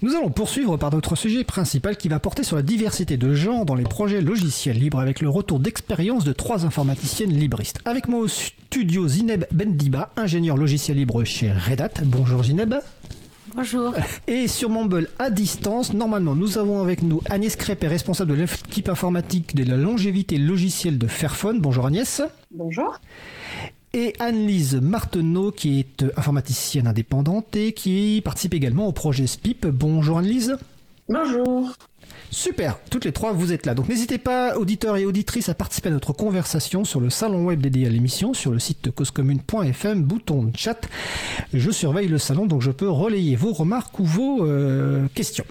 Nous allons poursuivre par notre sujet principal qui va porter sur la diversité de genre dans les projets logiciels libres avec le retour d'expérience de trois informaticiennes libristes. Avec moi au studio Zineb Bendiba, ingénieur logiciel libre chez Red Hat. Bonjour Zineb. Bonjour. Et sur Mumble à distance, normalement, nous avons avec nous Agnès Crépé, responsable de l'équipe informatique de la longévité logicielle de Fairphone. Bonjour Agnès. Bonjour et Anne-Lise Marteneau, qui est informaticienne indépendante et qui participe également au projet SPIP. Bonjour Anne-Lise. Bonjour. Super, toutes les trois, vous êtes là. Donc n'hésitez pas, auditeurs et auditrices, à participer à notre conversation sur le salon web dédié à l'émission, sur le site causecommune.fm, bouton chat. Je surveille le salon, donc je peux relayer vos remarques ou vos euh, questions.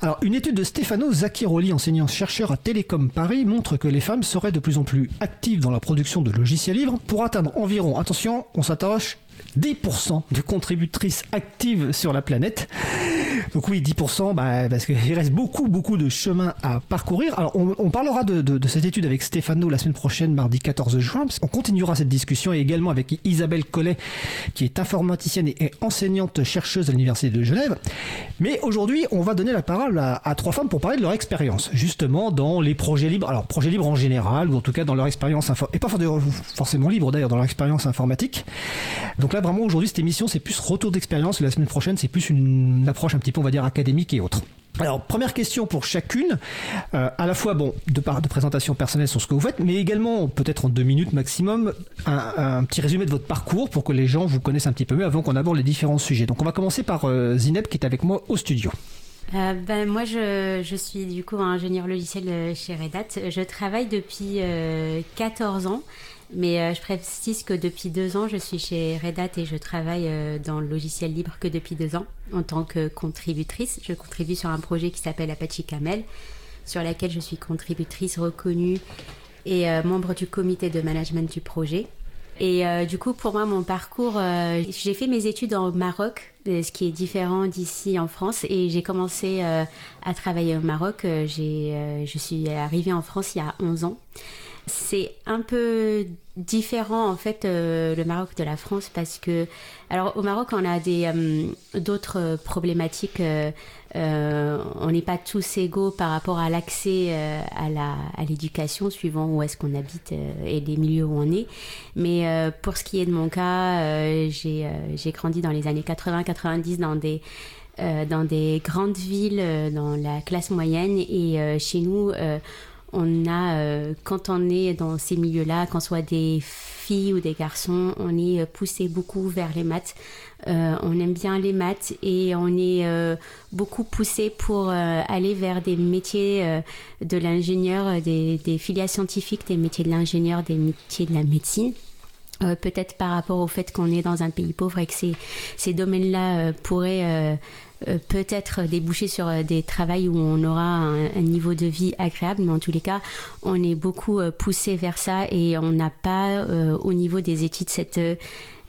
Alors, une étude de Stefano Zacchiroli, enseignant-chercheur à Télécom Paris, montre que les femmes seraient de plus en plus actives dans la production de logiciels libres pour atteindre environ, attention, on s'attache 10% de contributrices actives sur la planète. Donc oui, 10%, bah, parce qu'il reste beaucoup, beaucoup de chemin à parcourir. Alors on, parlera de, cette étude avec Stéphano la semaine prochaine, mardi 14 juin. On continuera cette discussion et également avec Isabelle Collet, qui est informaticienne et enseignante chercheuse à l'Université de Genève. Mais aujourd'hui, on va donner la parole à, trois femmes pour parler de leur expérience, justement dans les projets libres. Alors projets libres en général, ou en tout cas dans leur expérience, et pas forcément libre d'ailleurs, dans leur expérience informatique. Donc là, vraiment, aujourd'hui, cette émission, c'est plus retour d'expérience. La semaine prochaine, c'est plus une approche un petit peu, on va dire, académique et autre. Alors, première question pour chacune, euh, à la fois bon de, part de présentation personnelle sur ce que vous faites, mais également peut-être en deux minutes maximum, un, petit résumé de votre parcours pour que les gens vous connaissent un petit peu mieux avant qu'on aborde les différents sujets. Donc, on va commencer par euh, Zineb qui est avec moi au studio. Euh, ben, moi, je, je, suis du coup ingénieur logiciel chez Red Hat. Je travaille depuis 14 ans. Mais euh, je précise que depuis deux ans, je suis chez Red Hat et je travaille euh, dans le logiciel libre que depuis deux ans en tant que contributrice. Je contribue sur un projet qui s'appelle Apache Camel, sur laquelle je suis contributrice reconnue et euh, membre du comité de management du projet. Et du coup, pour moi, mon parcours, j'ai fait mes études au Maroc, ce qui est différent d'ici en France. Et j'ai commencé à travailler au Maroc. je suis arrivée en France il y a 11 ans. C'est un peu différent en fait euh, le Maroc de la France parce que alors au Maroc on a des euh, d'autres problématiques euh, on n'est pas tous égaux par rapport à l'accès à la à l'éducation suivant où est-ce qu'on habite et les milieux où on est. Mais pour ce qui est de mon cas j'ai j'ai grandi dans les années 80 90 dans des dans des grandes villes dans la classe moyenne et chez nous on a, euh, quand on est dans ces milieux-là, qu'on soit des filles ou des garçons, on est euh, poussé beaucoup vers les maths. Euh, on aime bien les maths et on est beaucoup poussé pour aller vers des métiers de l'ingénieur, des, des, filières scientifiques, des métiers de l'ingénieur, des métiers de la médecine. peut-être par rapport au fait qu'on est dans un pays pauvre et que ces, domaines-là pourraient peut-être déboucher sur euh, des travails où on aura un, niveau de vie agréable, mais en tous les cas, on est beaucoup euh, poussé vers ça et on n'a pas au niveau des études cette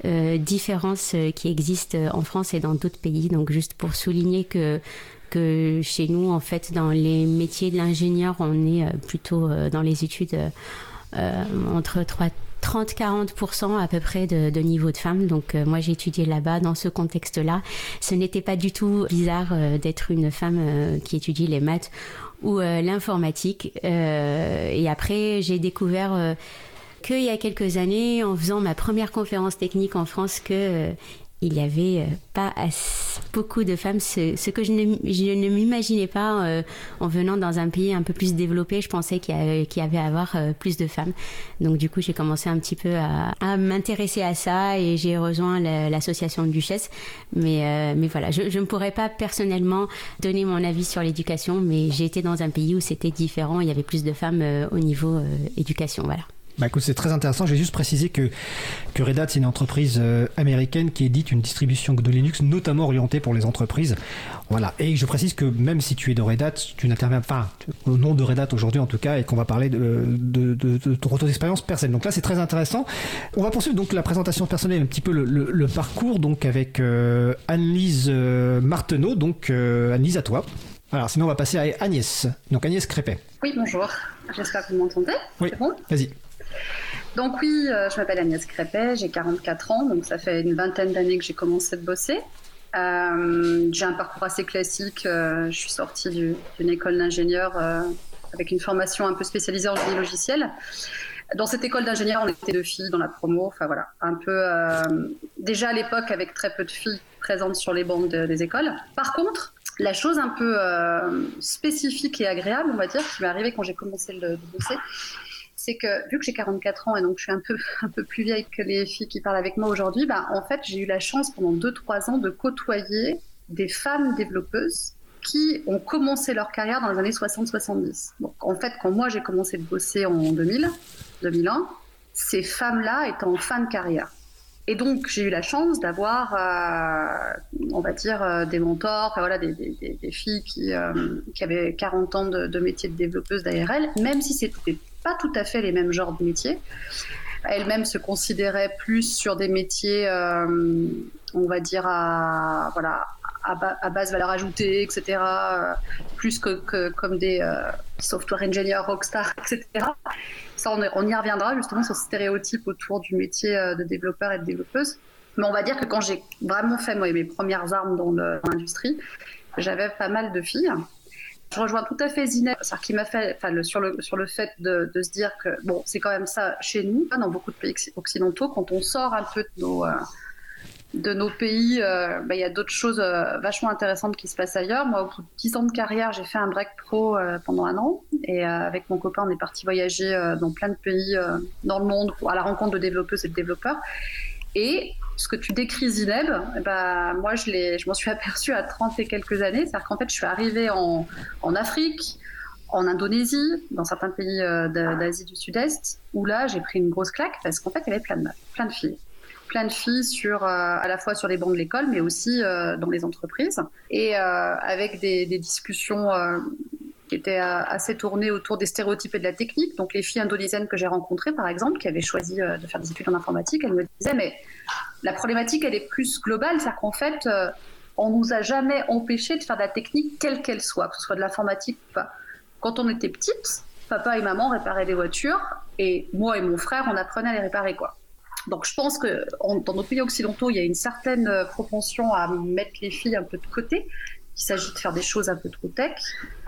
différence qui existe en France et dans d'autres pays. Donc juste pour souligner que que chez nous, en fait, dans les métiers de l'ingénieur, on est plutôt dans les études entre 3 30-40% à peu près de, niveau de femmes. Donc euh, moi j'ai étudié là-bas dans ce contexte-là. Ce n'était pas du tout bizarre euh, d'être une femme euh, qui étudie les maths ou l'informatique. et après j'ai découvert qu'il y a quelques années, en faisant ma première conférence technique en France, que il n'y avait euh, pas beaucoup de femmes, ce, que je ne, m'imaginais pas euh, en venant dans un pays un peu plus développé. Je pensais qu'il y, avait, à avoir euh, plus de femmes. Donc du coup, j'ai commencé un petit peu à, m'intéresser à ça et j'ai rejoint l'association Duchesse. Mais, mais voilà, je, je, ne pourrais pas personnellement donner mon avis sur l'éducation, mais j'ai été dans un pays où c'était différent. Il y avait plus de femmes au niveau éducation. Voilà. Bah écoute, c'est très intéressant. Je vais juste préciser que, que Red Hat, c'est une entreprise euh, américaine qui édite une distribution de Linux, notamment orientée pour les entreprises. Voilà. Et je précise que même si tu es de Red Hat, tu n'interviens pas au nom de Red Hat aujourd'hui en tout cas, et qu'on va parler de, de, de, ton retour d'expérience personnelle. Donc là, c'est très intéressant. On va poursuivre donc la présentation personnelle, un petit peu le, le, parcours, donc avec euh, Annelise euh, Marteneau. Donc Annelise, à toi. Alors sinon, on va passer à Agnès. Donc Agnès Crépet. Oui, bonjour. J'espère que vous m'entendez. Oui. Bon? Vas-y. Donc oui, euh, je m'appelle Agnès Crépet, j'ai 44 ans, donc ça fait une vingtaine d'années que j'ai commencé de bosser. j'ai un parcours assez classique. je suis sortie d'une école d'ingénieur avec une formation un peu spécialisée en génie logiciel. Dans cette école d'ingénieur, on était deux filles dans la promo. Enfin voilà, un peu déjà à l'époque avec très peu de filles présentes sur les bancs des écoles. Par contre, la chose un peu spécifique et agréable, on va dire, qui m'est arrivée quand j'ai commencé le, le bosser, c'est que vu que j'ai 44 ans et donc je suis un peu, un peu plus vieille que les filles qui parlent avec moi aujourd'hui, bah, en fait, j'ai eu la chance pendant 2-3 ans de côtoyer des femmes développeuses qui ont commencé leur carrière dans les années 60-70. Donc en fait, quand moi j'ai commencé de bosser en 2000, 2001, ces femmes-là étaient en fin de carrière. Et donc, j'ai eu la chance d'avoir, euh, on va dire, euh, des mentors, voilà, des, filles qui, euh, qui, avaient 40 ans de, de métier de développeuse d'ARL, même si c'était pas tout à fait les mêmes genres de métiers. Elle-même se considérait plus sur des métiers, on va dire, à, voilà, à, base valeur ajoutée, etc., plus que, comme des software engineers, rockstar, etc. Ça, on, y reviendra justement sur ce stéréotype autour du métier euh, de développeur et de développeuse. Mais on va dire que quand j'ai vraiment fait mes premières armes dans l'industrie, j'avais pas mal de filles. Je rejoins tout à fait Zineb, qui m'a fait, sur, le, sur le fait de, se dire que bon, c'est quand même ça chez nous, dans beaucoup de pays occidentaux, quand on sort un peu de nos, euh, de nos pays, euh, bah, il y a d'autres choses euh, vachement intéressantes qui se passent ailleurs. Moi, au bout de 10 ans de carrière, j'ai fait un break pro pendant un an. Et avec mon copain, on est parti voyager dans plein de pays dans le monde à la rencontre de développeuses et de développeurs. Et ce que tu décris, Zineb, bah, moi, je, m'en suis aperçue à 30 et quelques années. C'est-à-dire qu'en fait, je suis arrivée en, Afrique, en Indonésie, dans certains pays d'Asie du Sud-Est, où là, j'ai pris une grosse claque parce qu'en fait, il y avait plein de filles plein de filles euh, à la fois sur les bancs de l'école, mais aussi euh, dans les entreprises, et euh, avec des, discussions qui étaient assez tournées autour des stéréotypes et de la technique. Donc les filles indonésiennes que j'ai rencontrées, par exemple, qui avaient choisi de faire des études en informatique, elles me disaient, mais la problématique, elle est plus globale, c'est-à-dire qu'en fait, on nous a jamais empêché de faire de la technique quelle qu'elle soit, que ce soit de l'informatique ou pas. Quand on était petite, papa et maman réparaient des voitures, et moi et mon frère, on apprenait à les réparer, quoi. Donc je pense que dans nos pays occidentaux, il y a une certaine euh, propension à mettre les filles un peu de côté, qu'il s'agit de faire des choses un peu trop tech,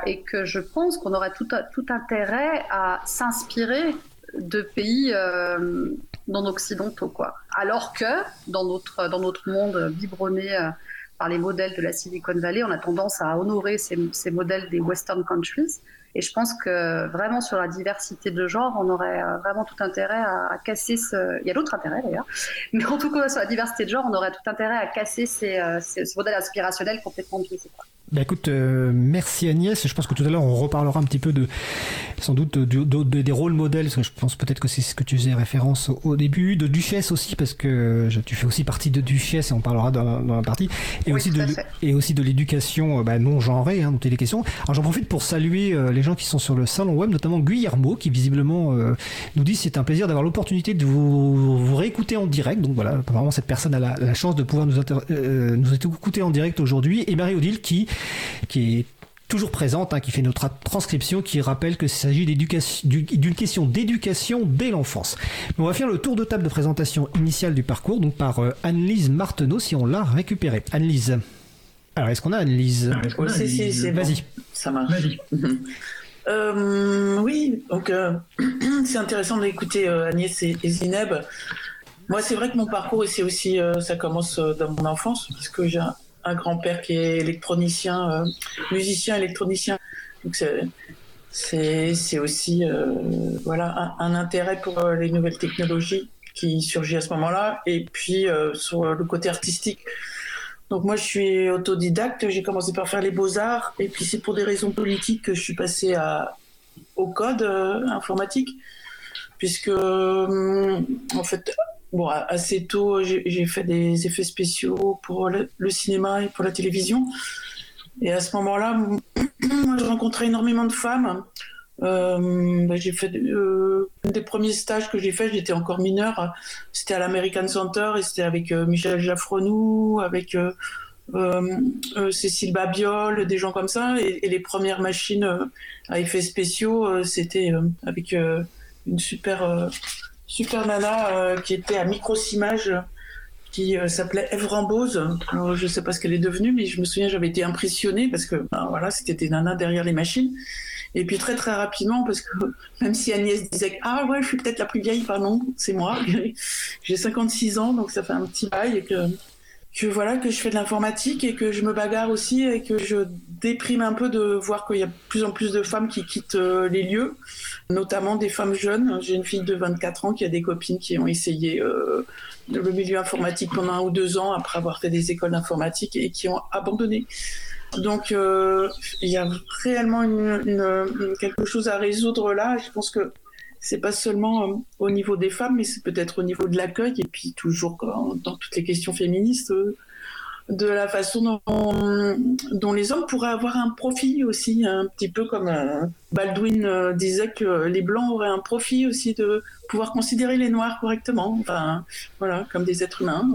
et que je pense qu'on aurait tout, intérêt à s'inspirer de pays euh, non occidentaux, quoi. Alors que dans notre, dans notre monde biberonné euh, par les modèles de la Silicon Valley, on a tendance à honorer ces modèles des Western countries et je pense que vraiment sur la diversité de genre, on aurait euh, vraiment tout intérêt à, casser ce. Il y a d'autres intérêts d'ailleurs, mais en tout cas sur la diversité de genre, on aurait tout intérêt à casser ces, euh, ces, ce modèle inspirationnel complètement biaisé. Bah écoute, euh, merci Agnès. Je pense que tout à l'heure on reparlera un petit peu de, sans doute, des rôles modèles. Parce que je pense peut-être que c'est ce que tu faisais référence au, début, de Duchesse aussi, parce que tu fais aussi partie de Duchesse et on parlera dans, dans la partie, et aussi de et aussi de l'éducation bah, non genrée, hein, dont il est question. Alors j'en profite pour saluer euh, les gens qui sont sur le salon web, notamment Guillermo, qui visiblement euh, nous dit c'est un plaisir d'avoir l'opportunité de vous, vous, réécouter en direct. Donc voilà, apparemment cette personne a la, chance de pouvoir nous, nous écouter en direct aujourd'hui, et Marie Odile qui qui est toujours présente, hein, qui fait notre transcription, qui rappelle que s'agit d'une question d'éducation dès l'enfance. On va faire le tour de table de présentation initiale du parcours, donc par euh, Anne-Lise Marteneau, si on l'a récupéré. Anne-Lise. Alors, est-ce qu'on a Anne-Lise? Vas-y. Ça marche. Euh, oui, donc euh, c'est intéressant d'écouter Agnès et, Zineb. Moi, c'est vrai que mon parcours, c'est aussi, ça commence dans mon enfance, puisque j'ai un grand-père qui est électronicien, euh, musicien électronicien. Donc c'est aussi euh, voilà un, intérêt pour euh, les nouvelles technologies qui surgit à ce moment-là. Et puis sur le côté artistique. Donc moi je suis autodidacte. J'ai commencé par faire les beaux arts et puis c'est pour des raisons politiques que je suis passé à au code informatique puisque en fait bon, assez tôt, j'ai fait des effets spéciaux pour le, cinéma et pour la télévision. Et à ce moment-là, je rencontrais énormément de femmes. Euh, bah, j'ai fait euh, un des premiers stages que j'ai fait, j'étais encore mineure. C'était à l'American Center et c'était avec euh, Michel Jaffronou, avec Cécile Babiol, des gens comme ça. Et les premières machines à effets spéciaux, c'était avec une super super nana euh, qui était à Microsimage, qui s'appelait Eve Rambose. Je ne sais pas ce qu'elle est devenue, mais je me souviens, j'avais été impressionnée parce que ben, voilà, c'était des nanas derrière les machines. Et puis très très rapidement, parce que même si Agnès disait ah ouais, je suis peut-être la plus vieille, pardon, c'est moi. J'ai 56 ans, donc ça fait un petit bail que voilà que je fais de l'informatique et que je me bagarre aussi et que je déprime un peu de voir qu'il y a de plus en plus de femmes qui quittent euh, les lieux, notamment des femmes jeunes. J'ai une fille de 24 ans qui a des copines qui ont essayé euh, le milieu informatique pendant un ou deux ans après avoir fait des écoles d'informatique et qui ont abandonné. Donc euh, il y a réellement une, quelque chose à résoudre là. Je pense que c'est pas seulement euh, au niveau des femmes, mais c'est peut-être au niveau de l'accueil et puis toujours dans toutes les questions féministes, euh, de la façon dont, les hommes pourraient avoir un profit aussi, un petit peu comme euh, Baldwin disait que les blancs auraient un profit aussi de pouvoir considérer les noirs correctement, enfin voilà, comme des êtres humains.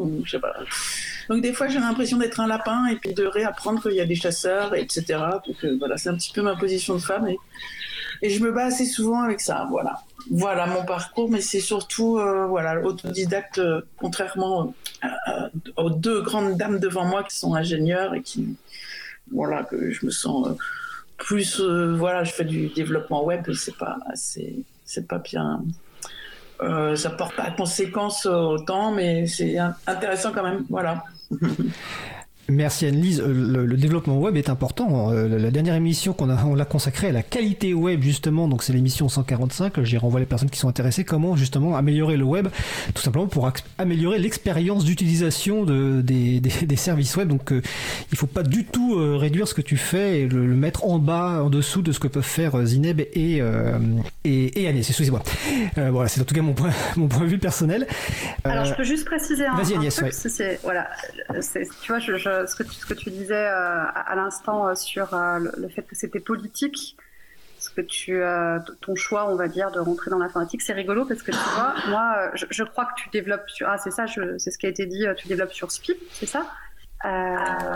Donc des fois j'ai l'impression d'être un lapin et puis de réapprendre qu'il y a des chasseurs, etc. Donc voilà, c'est un petit peu ma position de femme et, et je me bats assez souvent avec ça, voilà voilà mon parcours, mais c'est surtout euh, voilà autodidacte, euh, contrairement euh, aux deux grandes dames devant moi qui sont ingénieurs et qui voilà que je me sens plus voilà je fais du développement web et c'est pas c'est pas bien ça porte pas conséquence autant mais c'est intéressant quand même voilà Merci Anne-Lise. Euh, le, développement web est important. Euh, la dernière émission qu'on a, on l'a consacrée à la qualité web justement. Donc c'est l'émission 145. J'ai renvoyé les personnes qui sont intéressées. Comment justement améliorer le web, tout simplement pour améliorer l'expérience d'utilisation de, des, des, services web. Donc euh, il faut pas du tout réduire ce que tu fais et le, mettre en bas, en dessous de ce que peuvent faire Zineb et et, et Agnès. Excusez-moi. voilà, c'est en tout cas mon point mon point de vue personnel. Alors je peux juste préciser un, Vas-y Agnès. truc. voilà, tu vois, je euh, ce, que tu, ce que tu disais euh, à, l'instant euh, sur le, fait que c'était politique, ce que tu, ton choix, on va dire, de rentrer dans l'informatique, c'est rigolo parce que tu vois, moi, je, crois que tu développes sur, ah c'est ça, c'est ce qui a été dit, tu développes sur SPIP, c'est ça?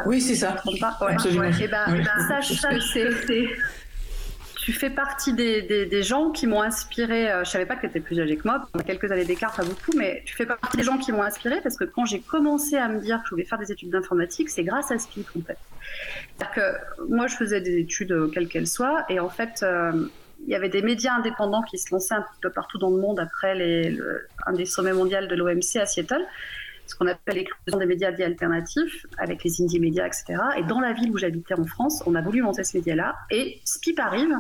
Oui, c'est ça. Absolument. Et eh ben, eh ben, sache ça, c'est tu fais partie des, gens qui m'ont inspiré. Euh, je savais pas que tu étais plus âgé que moi, on a quelques années d'écart, pas beaucoup, mais tu fais partie des gens qui m'ont inspiré parce que quand j'ai commencé à me dire que je voulais faire des études d'informatique, c'est grâce à Spip en fait. cest que moi, je faisais des études euh, quelles qu'elles soient, et en fait, euh, il y avait des médias indépendants qui se lançaient un peu partout dans le monde après les, un des sommets mondiaux de l'OMC à Seattle ce qu'on appelle l'éclosion des médias dits alternatifs, avec les indie médias, etc. Et dans la ville où j'habitais en France, on a voulu monter ce média-là, et Spip arrive,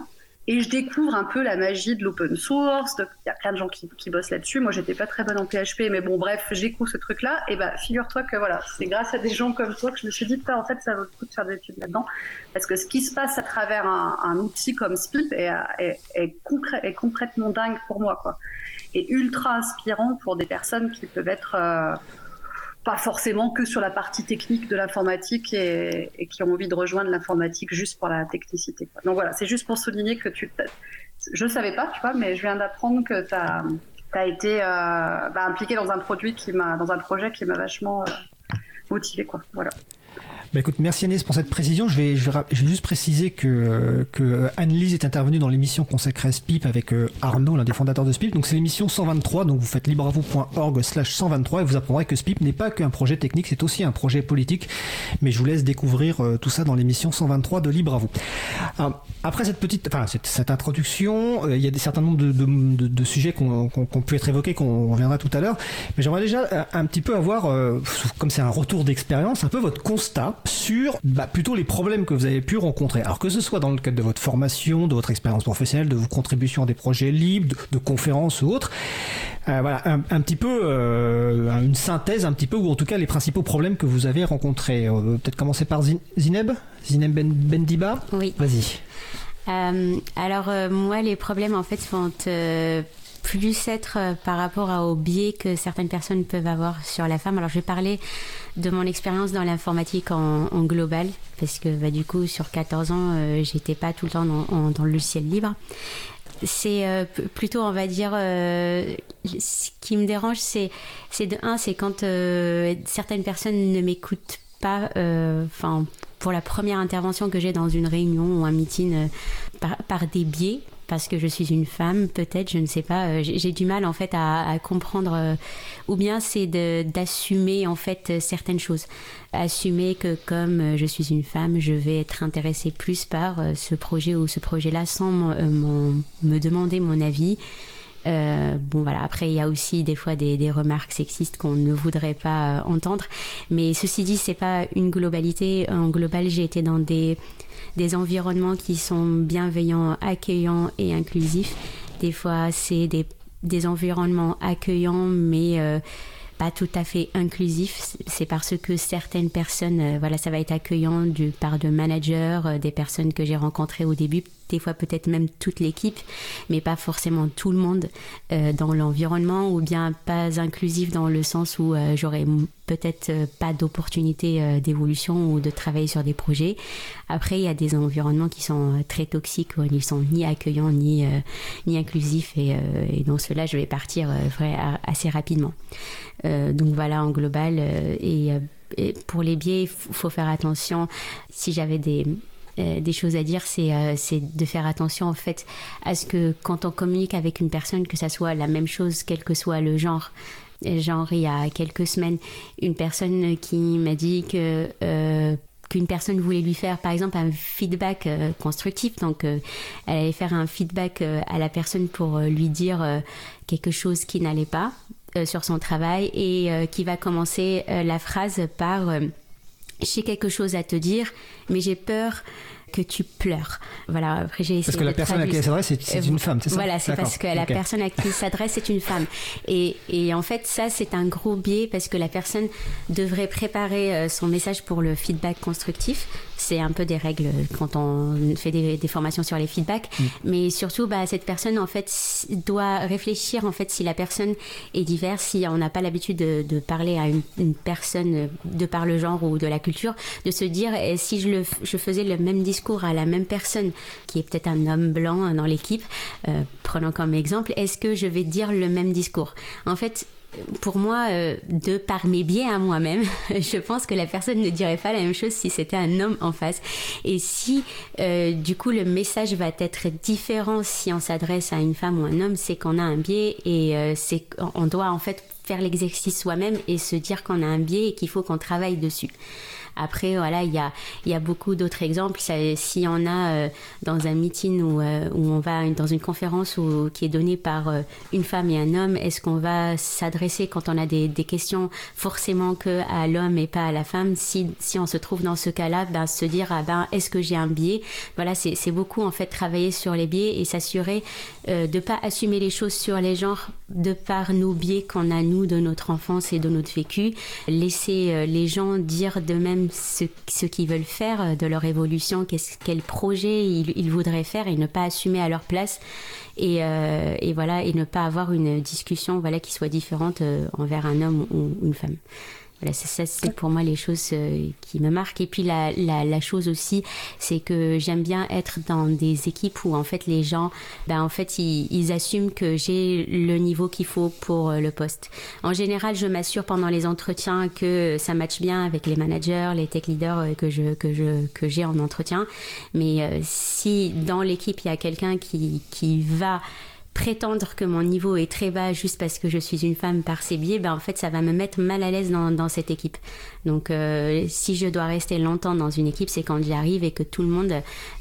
et je découvre un peu la magie de l'open source. Il y a plein de gens qui, bossent là-dessus. Moi, j'étais pas très bonne en PHP, mais bon, bref, je découvre ce truc-là. Et bah, figure-toi que voilà, c'est grâce à des gens comme toi que je me suis dit, en fait, ça vaut le coup de faire des études là-dedans. Parce que ce qui se passe à travers un, outil comme Split est, est, est, concrètement dingue pour moi, quoi. Et ultra inspirant pour des personnes qui peuvent être euh, pas forcément que sur la partie technique de l'informatique et, qui ont envie de rejoindre l'informatique juste pour la technicité. Donc voilà, c'est juste pour souligner que tu. Je ne savais pas, tu vois, mais je viens d'apprendre que tu as, été euh, bah, impliqué dans un produit qui dans un projet qui m'a vachement euh, motivé, quoi. Voilà. Bah écoute, merci Agnès pour cette précision. Je vais, je vais, juste préciser que, que Anne-Lise est intervenue dans l'émission consacrée à SPIP avec euh, Arnaud, l'un des fondateurs de SPIP. Donc c'est l'émission 123, donc vous faites libravou.org slash 123 et vous apprendrez que SPIP n'est pas qu'un projet technique, c'est aussi un projet politique. Mais je vous laisse découvrir euh, tout ça dans l'émission 123 de Libre à vous. après cette petite, enfin cette, cette introduction, euh, il y a des certains nombres de, de, de, sujets qu'on peut être évoqués, qu'on reviendra tout à l'heure. Mais j'aimerais déjà un petit peu avoir, comme c'est un retour d'expérience, un peu votre constat sur bah, plutôt les problèmes que vous avez pu rencontrer. Alors que ce soit dans le cadre de votre formation, de votre expérience professionnelle, de vos contributions à des projets libres, de, conférences ou autres. Euh, voilà, un, petit peu euh, une synthèse, un petit peu, ou en tout cas les principaux problèmes que vous avez rencontrés. Euh, peut-être commencer par Zineb? Zineb ben, Bendiba? Oui. Vas-y. alors moi les problèmes en fait sont plus être euh, par rapport au biais que certaines personnes peuvent avoir sur la femme. Alors je vais parler de mon expérience dans l'informatique en, global, parce que bah, du coup sur 14 ans, euh, j'étais pas tout le temps dans, le logiciel libre. C'est euh, plutôt, on va dire, ce qui me dérange, c'est, de un, c'est quand certaines personnes ne m'écoutent pas, enfin, pour la première intervention que j'ai dans une réunion ou un meeting par des biais parce que je suis une femme, peut-être, je ne sais pas. Euh, j'ai du mal en fait à, comprendre, euh, ou bien c'est d'assumer en fait certaines choses, assumer que comme euh, je suis une femme, je vais être intéressée plus par ce projet ou ce projet-là sans me demander mon avis. Bon voilà, après il y a aussi des fois des, remarques sexistes qu'on ne voudrait pas entendre, mais ceci dit c'est pas une globalité. En global, j'ai été dans des des environnements qui sont bienveillants, accueillants et inclusifs. Des fois, c'est des, des, environnements accueillants, mais euh, pas tout à fait inclusifs. C'est parce que certaines personnes, euh, voilà, ça va être accueillant du part de managers, euh, des personnes que j'ai rencontrées au début, des fois peut-être même toute l'équipe, mais pas forcément tout le monde euh, dans l'environnement, ou bien pas inclusif dans le sens où euh, j'aurais peut-être euh, pas d'opportunité d'évolution ou de travailler sur des projets. Après, il y a des environnements qui sont très toxiques, où ils sont ni accueillants ni, ni inclusifs, et, et dans cela, je vais partir assez rapidement. donc voilà, en global, et, et pour les biais, il faut faire attention. Si j'avais des euh, des choses à dire, euh, c'est de faire attention en fait à ce que quand on communique avec une personne, que ça soit la même chose, quel que soit le genre. Genre, il y a quelques semaines, une personne qui m'a dit que euh, qu'une personne voulait lui faire par exemple un feedback constructif donc elle allait faire un feedback à la personne pour lui dire quelque chose qui n'allait pas sur son travail et qui va commencer la phrase par j'ai quelque chose à te dire, mais j'ai peur que tu pleures. Voilà, après j'ai Parce que la personne à qui elle s'adresse, c'est une femme, c'est ça Voilà, c'est parce que la personne à qui s'adresse, c'est une femme. Et, et, en fait, ça, c'est un gros biais parce que la personne devrait préparer euh, son message pour le feedback constructif c'est un peu des règles quand on fait des, formations sur les feedbacks. Mm. Mais surtout, bah, cette personne, en fait, doit réfléchir, en fait, si la personne est diverse, si on n'a pas l'habitude de, parler à une, personne de par le genre ou de la culture, de se dire, eh, si je, le, je faisais le même discours à la même personne, qui est peut-être un homme blanc dans l'équipe, euh, prenons comme exemple, est-ce que je vais dire le même discours? En fait, pour moi, euh, de par mes biais à moi-même, je pense que la personne ne dirait pas la même chose si c'était un homme en face. Et si, euh, du coup, le message va être différent si on s'adresse à une femme ou un homme, c'est qu'on a un biais et euh, on doit en fait faire l'exercice soi-même et se dire qu'on a un biais et qu'il faut qu'on travaille dessus. Après, voilà, il y a, y a beaucoup d'autres exemples. Si on a euh, dans un meeting où, euh, où, on va dans une conférence qui est donnée par euh, une femme et un homme, est-ce qu'on va s'adresser quand on a des, des questions forcément que à l'homme et pas à la femme? Si, si on se trouve dans ce cas-là, ben, se dire ah ben est-ce que j'ai un biais? Voilà, c'est beaucoup en fait travailler sur les biais et s'assurer de pas assumer les choses sur les genres de par nos biais qu'on a nous de notre enfance et de notre vécu. Laisser les gens dire de même ce, qu'ils veulent faire euh, de leur évolution, quel projet ils, voudraient faire et ne pas assumer à leur place et, euh, voilà et ne pas avoir une discussion voilà qui soit différente euh, envers un homme ou une femme. Voilà, c'est ça, c'est pour moi les choses euh, qui me marquent. Et puis la, la, la chose aussi, c'est que j'aime bien être dans des équipes où en fait les gens, ben en fait ils, ils assument que j'ai le niveau qu'il faut pour euh, le poste. En général, je m'assure pendant les entretiens que ça matche bien avec les managers, les tech leaders euh, que je que je que j'ai en entretien. Mais si dans l'équipe il y a quelqu'un qui qui va prétendre que mon niveau est très bas juste parce que je suis une femme par ses biais, ben en fait ça va me mettre mal à l'aise dans, dans, cette équipe. Donc euh, si je dois rester longtemps dans une équipe, c'est quand j'y arrive et que tout le monde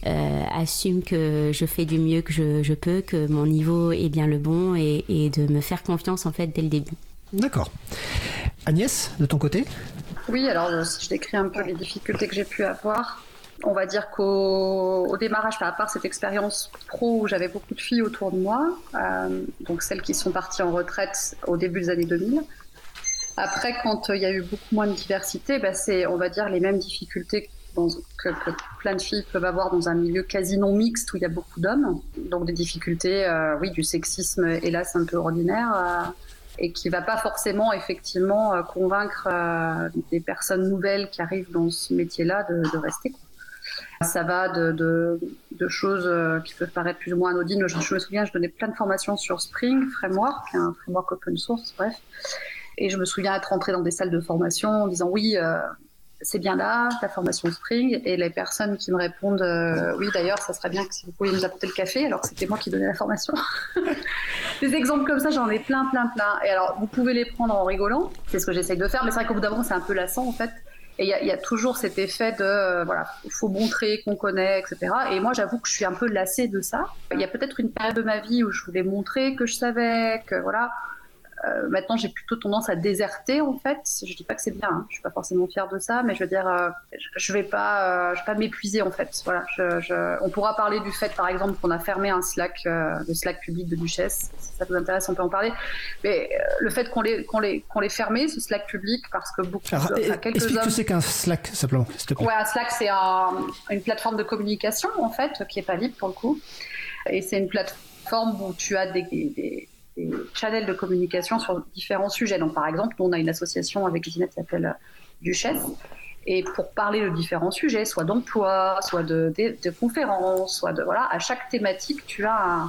euh, assume que je fais du mieux que je, je, peux, que mon niveau est bien le bon et, et de me faire confiance en fait dès le début. D'accord. Agnès, de ton côté? Oui, alors si je décris un peu les difficultés que j'ai pu avoir, on va dire qu'au démarrage, à part cette expérience pro où j'avais beaucoup de filles autour de moi, euh, donc celles qui sont parties en retraite au début des années 2000. Après, quand il y a eu beaucoup moins de diversité, bah, c'est, on va dire, les mêmes difficultés que, plein de filles peuvent avoir dans un milieu quasi non mixte où il y a beaucoup d'hommes. Donc des difficultés, euh, oui, du sexisme, hélas, un peu ordinaire. Euh, et qui va pas forcément effectivement convaincre des personnes nouvelles qui arrivent dans ce métier-là de, de rester. Ça va de, choses euh, qui peuvent paraître plus ou moins anodines. Je, me souviens, je donnais plein de formations sur Spring Framework, un framework open source, bref. Et je me souviens être rentrée dans des salles de formation en disant oui, euh, c'est bien là, la formation Spring, et les personnes qui me répondent euh, oui d'ailleurs, ça serait bien que si vous pouviez nous apporter le café, alors que c'était moi qui donnais la formation. Des exemples comme ça, j'en ai plein, plein, plein. Et alors, vous pouvez les prendre en rigolant, c'est ce que j'essaye de faire, mais c'est vrai qu'au bout d'un moment, c'est un peu lassant en fait. Et il y, a toujours cet effet de, euh, voilà, il faut montrer qu'on connaît, etc. Et moi, j'avoue que je suis un peu lassée de ça. Il y a peut-être une période de ma vie où je voulais montrer que je savais, que voilà. Euh, maintenant, j'ai plutôt tendance à déserter en fait. Je dis pas que c'est bien, hein. je suis pas forcément fière de ça, mais je veux dire, euh, je, vais pas, euh, je vais pas m'épuiser en fait. Voilà, je, on pourra parler du fait, par exemple, qu'on a fermé un Slack, le Slack public de Duchesse. Si ça vous intéresse, on peut en parler. Mais le fait qu'on l'ait, qu'on l'ait, qu'on l'ait fermé, ce Slack public, parce que beaucoup, Alors, quelques explique ce que c'est qu'un Slack simplement. Ouais, un Slack, c'est une plateforme de communication en fait qui est pas libre pour le coup, et c'est une plateforme où tu as des, des des channels de communication sur différents sujets. Donc, par exemple, nous, on a une association avec Ginette qui s'appelle euh, Duchesse. Et pour parler de différents sujets, soit d'emploi, soit de, conférences, soit de. Voilà, à chaque thématique, tu as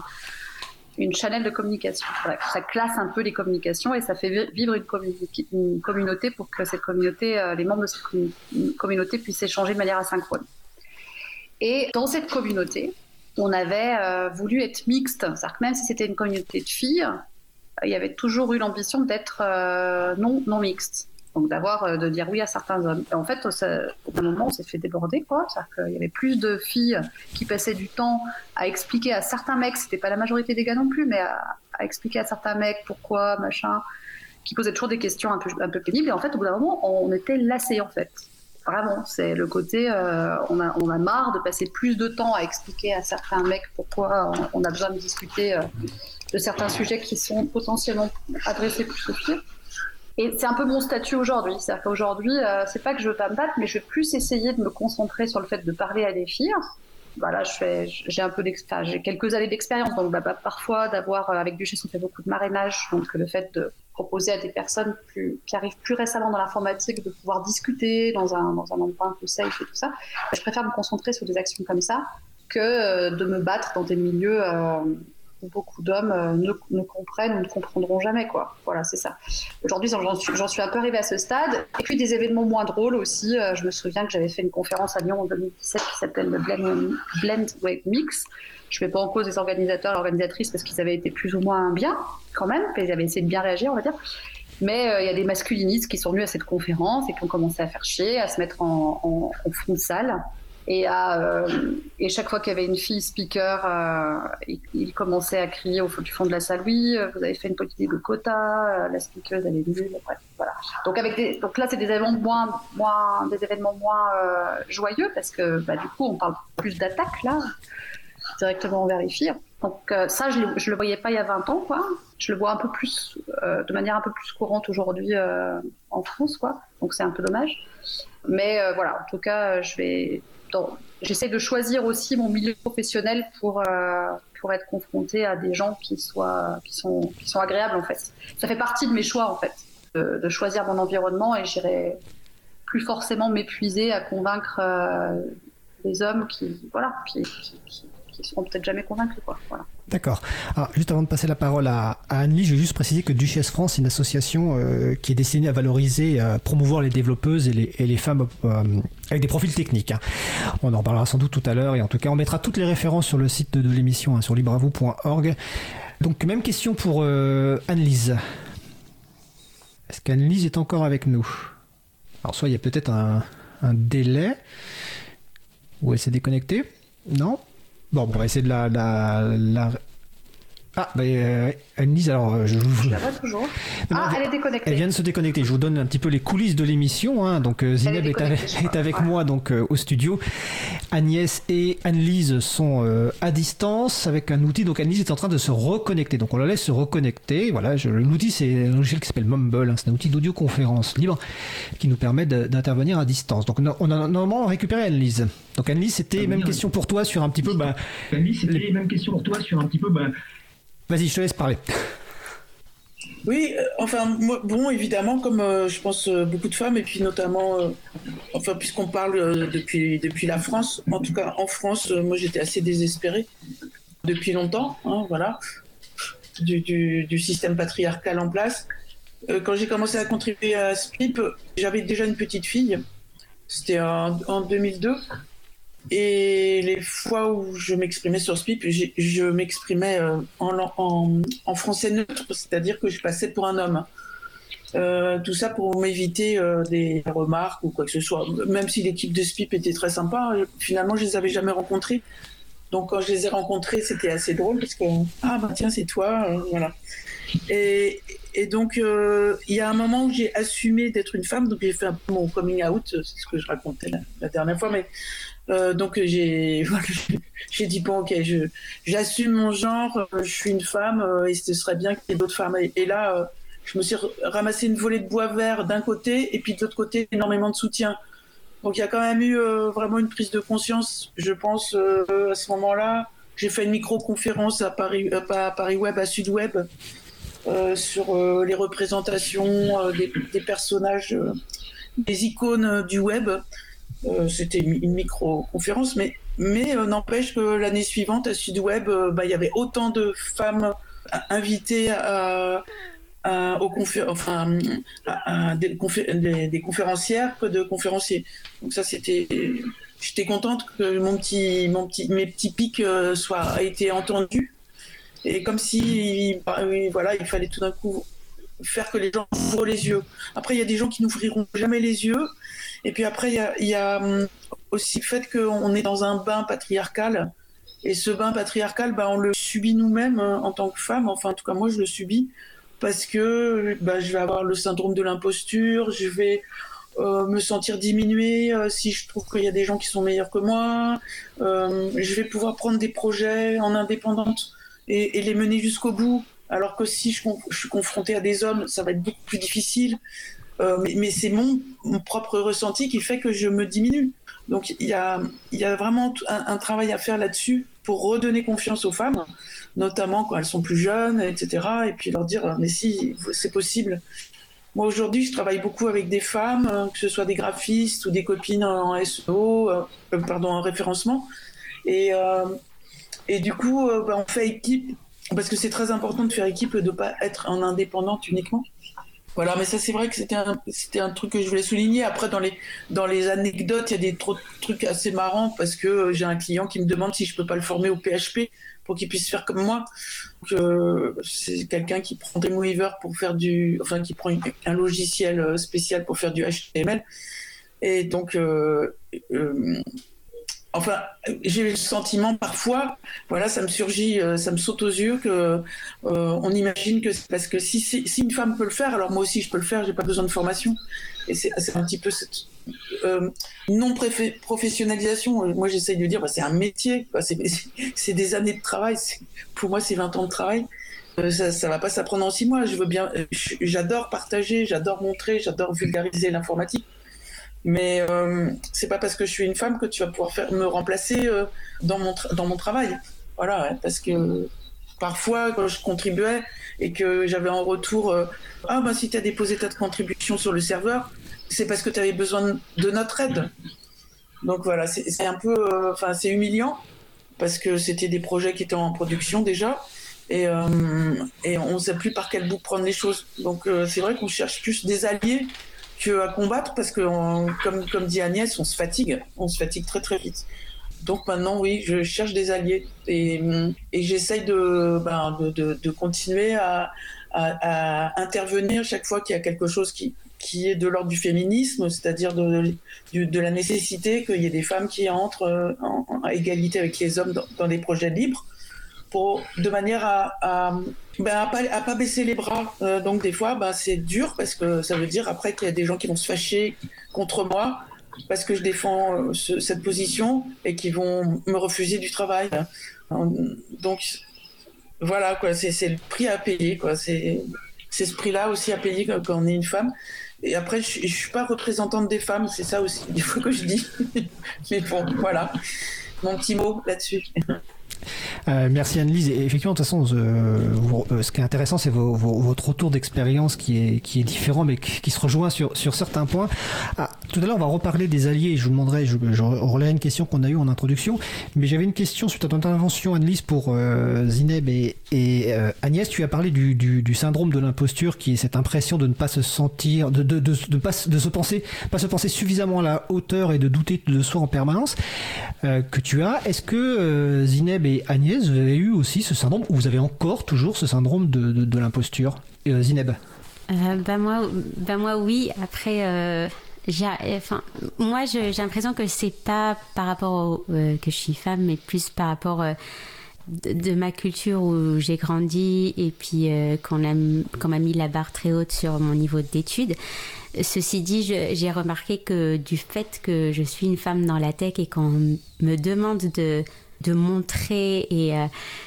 une channel de communication. ça classe un peu les communications et ça fait vivre une, communauté pour que cette communauté, euh, les membres de cette communauté puissent échanger de manière asynchrone. Et dans cette communauté, on avait euh, voulu être mixte. C'est-à-dire que même si c'était une communauté de filles, il y avait toujours eu l'ambition d'être euh, non, non mixte. Donc d'avoir, euh, de dire oui à certains hommes. Et en fait, au bout moment, on s'est fait déborder, quoi. C'est-à-dire qu'il y avait plus de filles qui passaient du temps à expliquer à certains mecs, c'était pas la majorité des gars non plus, mais à, expliquer à certains mecs pourquoi, machin, qui posaient toujours des questions un peu, un peu pénibles. Et en fait, au bout d'un moment, on était lassés, en fait. Vraiment, c'est le côté, euh, on, a, on a marre de passer plus de temps à expliquer à certains mecs pourquoi on, a besoin de discuter euh, de certains sujets qui sont potentiellement adressés plus aux filles. Et c'est un peu mon statut aujourd'hui. C'est-à-dire qu'aujourd'hui, euh, c'est pas que je veux pas me battre, mais je vais plus essayer de me concentrer sur le fait de parler à des filles. Voilà, j'ai un peu j'ai quelques années d'expérience, donc bah, bah, parfois d'avoir avec Duchesse on fait beaucoup de marrainage, donc le fait de proposer à des personnes plus, qui arrivent plus récemment dans l'informatique de pouvoir discuter dans un, dans un endroit un peu safe et tout ça. Je préfère me concentrer sur des actions comme ça que euh, de me battre dans des milieux euh, beaucoup d'hommes euh, ne, ne, comprennent ou ne comprendront jamais. Quoi. Voilà, c'est ça. Aujourd'hui, j'en suis, un peu arrivée à ce stade. Et puis des événements moins drôles aussi. je me souviens que j'avais fait une conférence à Lyon en 2017 qui s'appelle le Blend, Blend Mix je ne mets pas en cause les organisateurs, l'organisatrice, parce qu'ils avaient été plus ou moins bien, quand même, ils avaient essayé de bien réagir, on va dire. Mais euh, il y a des masculinistes qui sont venus à cette conférence et qui ont commencé à faire chier, à se mettre en, en, fond de salle. Et, à, euh, et chaque fois qu'il y avait une fille speaker, euh, ils commençaient à crier au fond du fond de la salle Oui, vous avez fait une politique de quota, la speaker, elle est nulle. Bref, voilà. Donc, avec des, donc là, c'est des événements moins, moins, des événements moins joyeux parce que bah, du coup, on parle plus d'attaques là directement filles. Donc euh, ça, je ne le voyais pas il y a 20 ans, quoi. Je le vois un peu plus, euh, de manière un peu plus courante aujourd'hui euh, en France, quoi. Donc c'est un peu dommage. Mais voilà, en tout cas, je vais, j'essaie de choisir aussi mon milieu professionnel pour pour être confronté à des gens qui soient, qui sont, qui sont agréables en fait. Ça fait partie de mes choix en fait, de, choisir mon environnement et j'irai plus forcément m'épuiser à convaincre des hommes qui, voilà, qui seront peut-être jamais convaincus. D'accord. Alors, juste avant de passer la parole à, Anne-Lie, je vais juste préciser que Duchesse France est une association euh, qui est destinée à valoriser, à promouvoir les développeuses et les, femmes euh, avec des profils techniques. Hein. On en parlera sans doute tout à l'heure et en tout cas, on mettra toutes les références sur le site de, l'émission, hein, sur libravou.org. Donc, même question pour euh, Anne-Lise. Est-ce qu'Anne-Lise est encore avec nous? Alors, soit il y a peut-être un, un délai, ou elle s'est déconnectée? Non? Bon, on va essayer de la, la, ah, bah, euh, Annelise, alors euh, je vous. Je la vois toujours. Ah, elle est déconnectée. Elle vient de se déconnecter. Je vous donne un petit peu les coulisses de l'émission. Hein. Donc, euh, Zineb est, est, avec, moi donc au studio. Agnès et Annelise sont à distance avec un outil. Donc, Annelise est en train de se reconnecter. Donc, on la laisse se reconnecter. Voilà, l'outil, c'est un logiciel qui s'appelle Mumble. Hein. C'est un outil d'audioconférence libre qui nous permet d'intervenir à distance. Donc, on a normalement récupéré Annelise. Donc, Annelise, c'était même question pour toi sur un petit peu. Bah, Annelise, c'était même question pour toi sur un petit peu. Bah, Vas-y, je te laisse parler. Oui, euh, enfin, bon, évidemment, comme euh, je pense euh, beaucoup de femmes, et puis notamment, enfin, puisqu'on parle depuis, depuis la France, en tout cas en France, moi j'étais assez désespérée depuis longtemps, hein, voilà, du, du, système patriarcal en place. quand j'ai commencé à contribuer à SPIP, j'avais déjà une petite fille, C'était en 2002. Et les fois où je m'exprimais sur SPIP, je m'exprimais euh, en, français neutre, c'est-à-dire que je passais pour un homme. Euh, tout ça pour m'éviter euh, des remarques ou quoi que ce soit. Même si l'équipe de SPIP était très sympa, finalement je les avais jamais rencontrés. Donc quand je les ai rencontrés, c'était assez drôle parce que ah bah tiens c'est toi, voilà. Et, donc il y a un moment où j'ai assumé d'être une femme, donc j'ai fait un peu mon coming out, c'est ce que je racontais la dernière fois, mais euh, donc j'ai dit bon ok j'assume mon genre euh, je suis une femme euh, et ce serait bien qu'il y ait d'autres femmes. Et, là je me suis ramassé une volée de bois vert d'un côté et puis de l'autre côté énormément de soutien. Donc il y a quand même eu vraiment une prise de conscience je pense à ce moment-là. J'ai fait une micro-conférence à Paris à Paris Web à Sud Web sur les représentations des, personnages des icônes du web c'était une micro-conférence, mais, euh, n'empêche que l'année suivante, à Sudweb, euh, bah, il y avait autant de femmes invitées à, aux enfin, des, conférencières que de conférenciers. Donc ça, c'était, j'étais contente que mon petit, mes petits pics soient été entendus. Et comme si, bah, voilà, il fallait tout d'un coup faire que les gens ouvrent les yeux. Après, il y a des gens qui n'ouvriront jamais les yeux et puis après, il y a, hum, aussi le fait qu'on est dans un bain patriarcal. Et ce bain patriarcal, bah, on le subit nous-mêmes hein, en tant que femme. Enfin, en tout cas, moi, je le subis parce que bah, je vais avoir le syndrome de l'imposture, je vais euh, me sentir diminuée euh, si je trouve qu'il y a des gens qui sont meilleurs que moi. Euh, je vais pouvoir prendre des projets en indépendante et, les mener jusqu'au bout. Alors que si je, suis confrontée à des hommes, ça va être beaucoup plus difficile. Euh, mais, c'est mon, propre ressenti qui fait que je me diminue. Donc il y a, vraiment un, travail à faire là-dessus pour redonner confiance aux femmes, notamment quand elles sont plus jeunes, etc. Et puis leur dire, mais si, c'est possible. Moi aujourd'hui, je travaille beaucoup avec des femmes, euh, que ce soit des graphistes ou des copines en SEO, euh, pardon, en référencement. Et, et du coup, bah, on fait équipe, parce que c'est très important de faire équipe, de ne pas être en indépendante uniquement. Voilà, mais ça c'est vrai que c'était un, c'était un truc que je voulais souligner. Après, dans les, dans les anecdotes, il y a des trop, trucs assez marrants parce que j'ai un client qui me demande si je peux pas le former au PHP pour qu'il puisse faire comme moi. Euh, c'est quelqu'un qui prend Dreamweaver pour faire du, enfin qui prend un logiciel euh, spécial pour faire du HTML. Et donc, euh, Enfin, j'ai le sentiment parfois, voilà, ça me surgit, euh, ça me saute aux yeux que euh, on imagine que parce que si, si, une femme peut le faire, alors moi aussi je peux le faire, j'ai pas besoin de formation. Et c'est un petit peu cette euh, non professionnalisation. Moi j'essaye de dire, bah, c'est un métier, c'est des années de travail. Pour moi c'est 20 ans de travail. ça, ça va pas s'apprendre en six mois. Je veux bien, j'adore partager, j'adore montrer, j'adore vulgariser l'informatique mais euh, c'est pas parce que je suis une femme que tu vas pouvoir faire, me remplacer euh, dans, mon dans mon travail. Voilà, parce que parfois, quand je contribuais et que j'avais en retour euh, Ah, ben si tu as déposé ta contribution sur le serveur, c'est parce que tu avais besoin de notre aide. Donc voilà, c'est un peu. Euh, enfin, c'est humiliant parce que c'était des projets qui étaient en production déjà. Et, et on ne sait plus par quel bout prendre les choses. Donc c'est vrai qu'on cherche plus des alliés que à combattre parce que, comme, comme dit Agnès, on se fatigue, on se fatigue très très vite. Donc maintenant, oui, je cherche des alliés. Et, et j'essaye de, ben, de, de, de, continuer à, à, à, intervenir chaque fois qu'il y a quelque chose qui, qui est de l'ordre du féminisme, c'est-à-dire de, de, la nécessité qu'il y ait des femmes qui entrent euh, en, à égalité avec les hommes dans des projets libres, de manière à, ben, à, pas, baisser les bras. Euh, donc des fois, ben, c'est dur parce que ça veut dire après qu'il y a des gens qui vont se fâcher contre moi parce que je défends euh, cette position et qui vont me refuser du travail. Donc voilà, c'est le prix à payer. C'est ce prix-là aussi à payer quand, on est une femme. Et après, je, je suis pas représentante des femmes, c'est ça aussi, il faut que je dis. Mais bon, voilà, mon petit mot là-dessus. Euh, merci Anne-Lise. Et effectivement, de toute façon, euh, ce qui est intéressant, c'est votre retour d'expérience qui est, différent, mais qui, se rejoint sur, certains points. Ah, tout à l'heure, on va reparler des alliés. Je vous demanderai, je, je relais une question qu'on a eue en introduction, mais j'avais une question suite à ton intervention, Anne-Lise, pour euh, Zineb et, Agnès. Tu as parlé du syndrome de l'imposture, qui est cette impression de ne pas se sentir, de, de, de, de, pas, de se penser, pas se penser suffisamment à la hauteur et de douter de soi en permanence, que tu as. Est-ce que Zineb et Agnès, vous avez eu aussi ce syndrome, ou vous avez encore toujours ce syndrome de, de, l'imposture euh, Zineb? Euh, bah moi, bah moi, oui. Après, euh, enfin, moi, j'ai l'impression que c'est pas par rapport au, euh, que je suis femme, mais plus par rapport de, ma culture où j'ai grandi et puis qu'on m'a mis la barre très haute sur mon niveau d'études. Ceci dit, j'ai remarqué que du fait que je suis une femme dans la tech et qu'on me demande de de montrer et euh,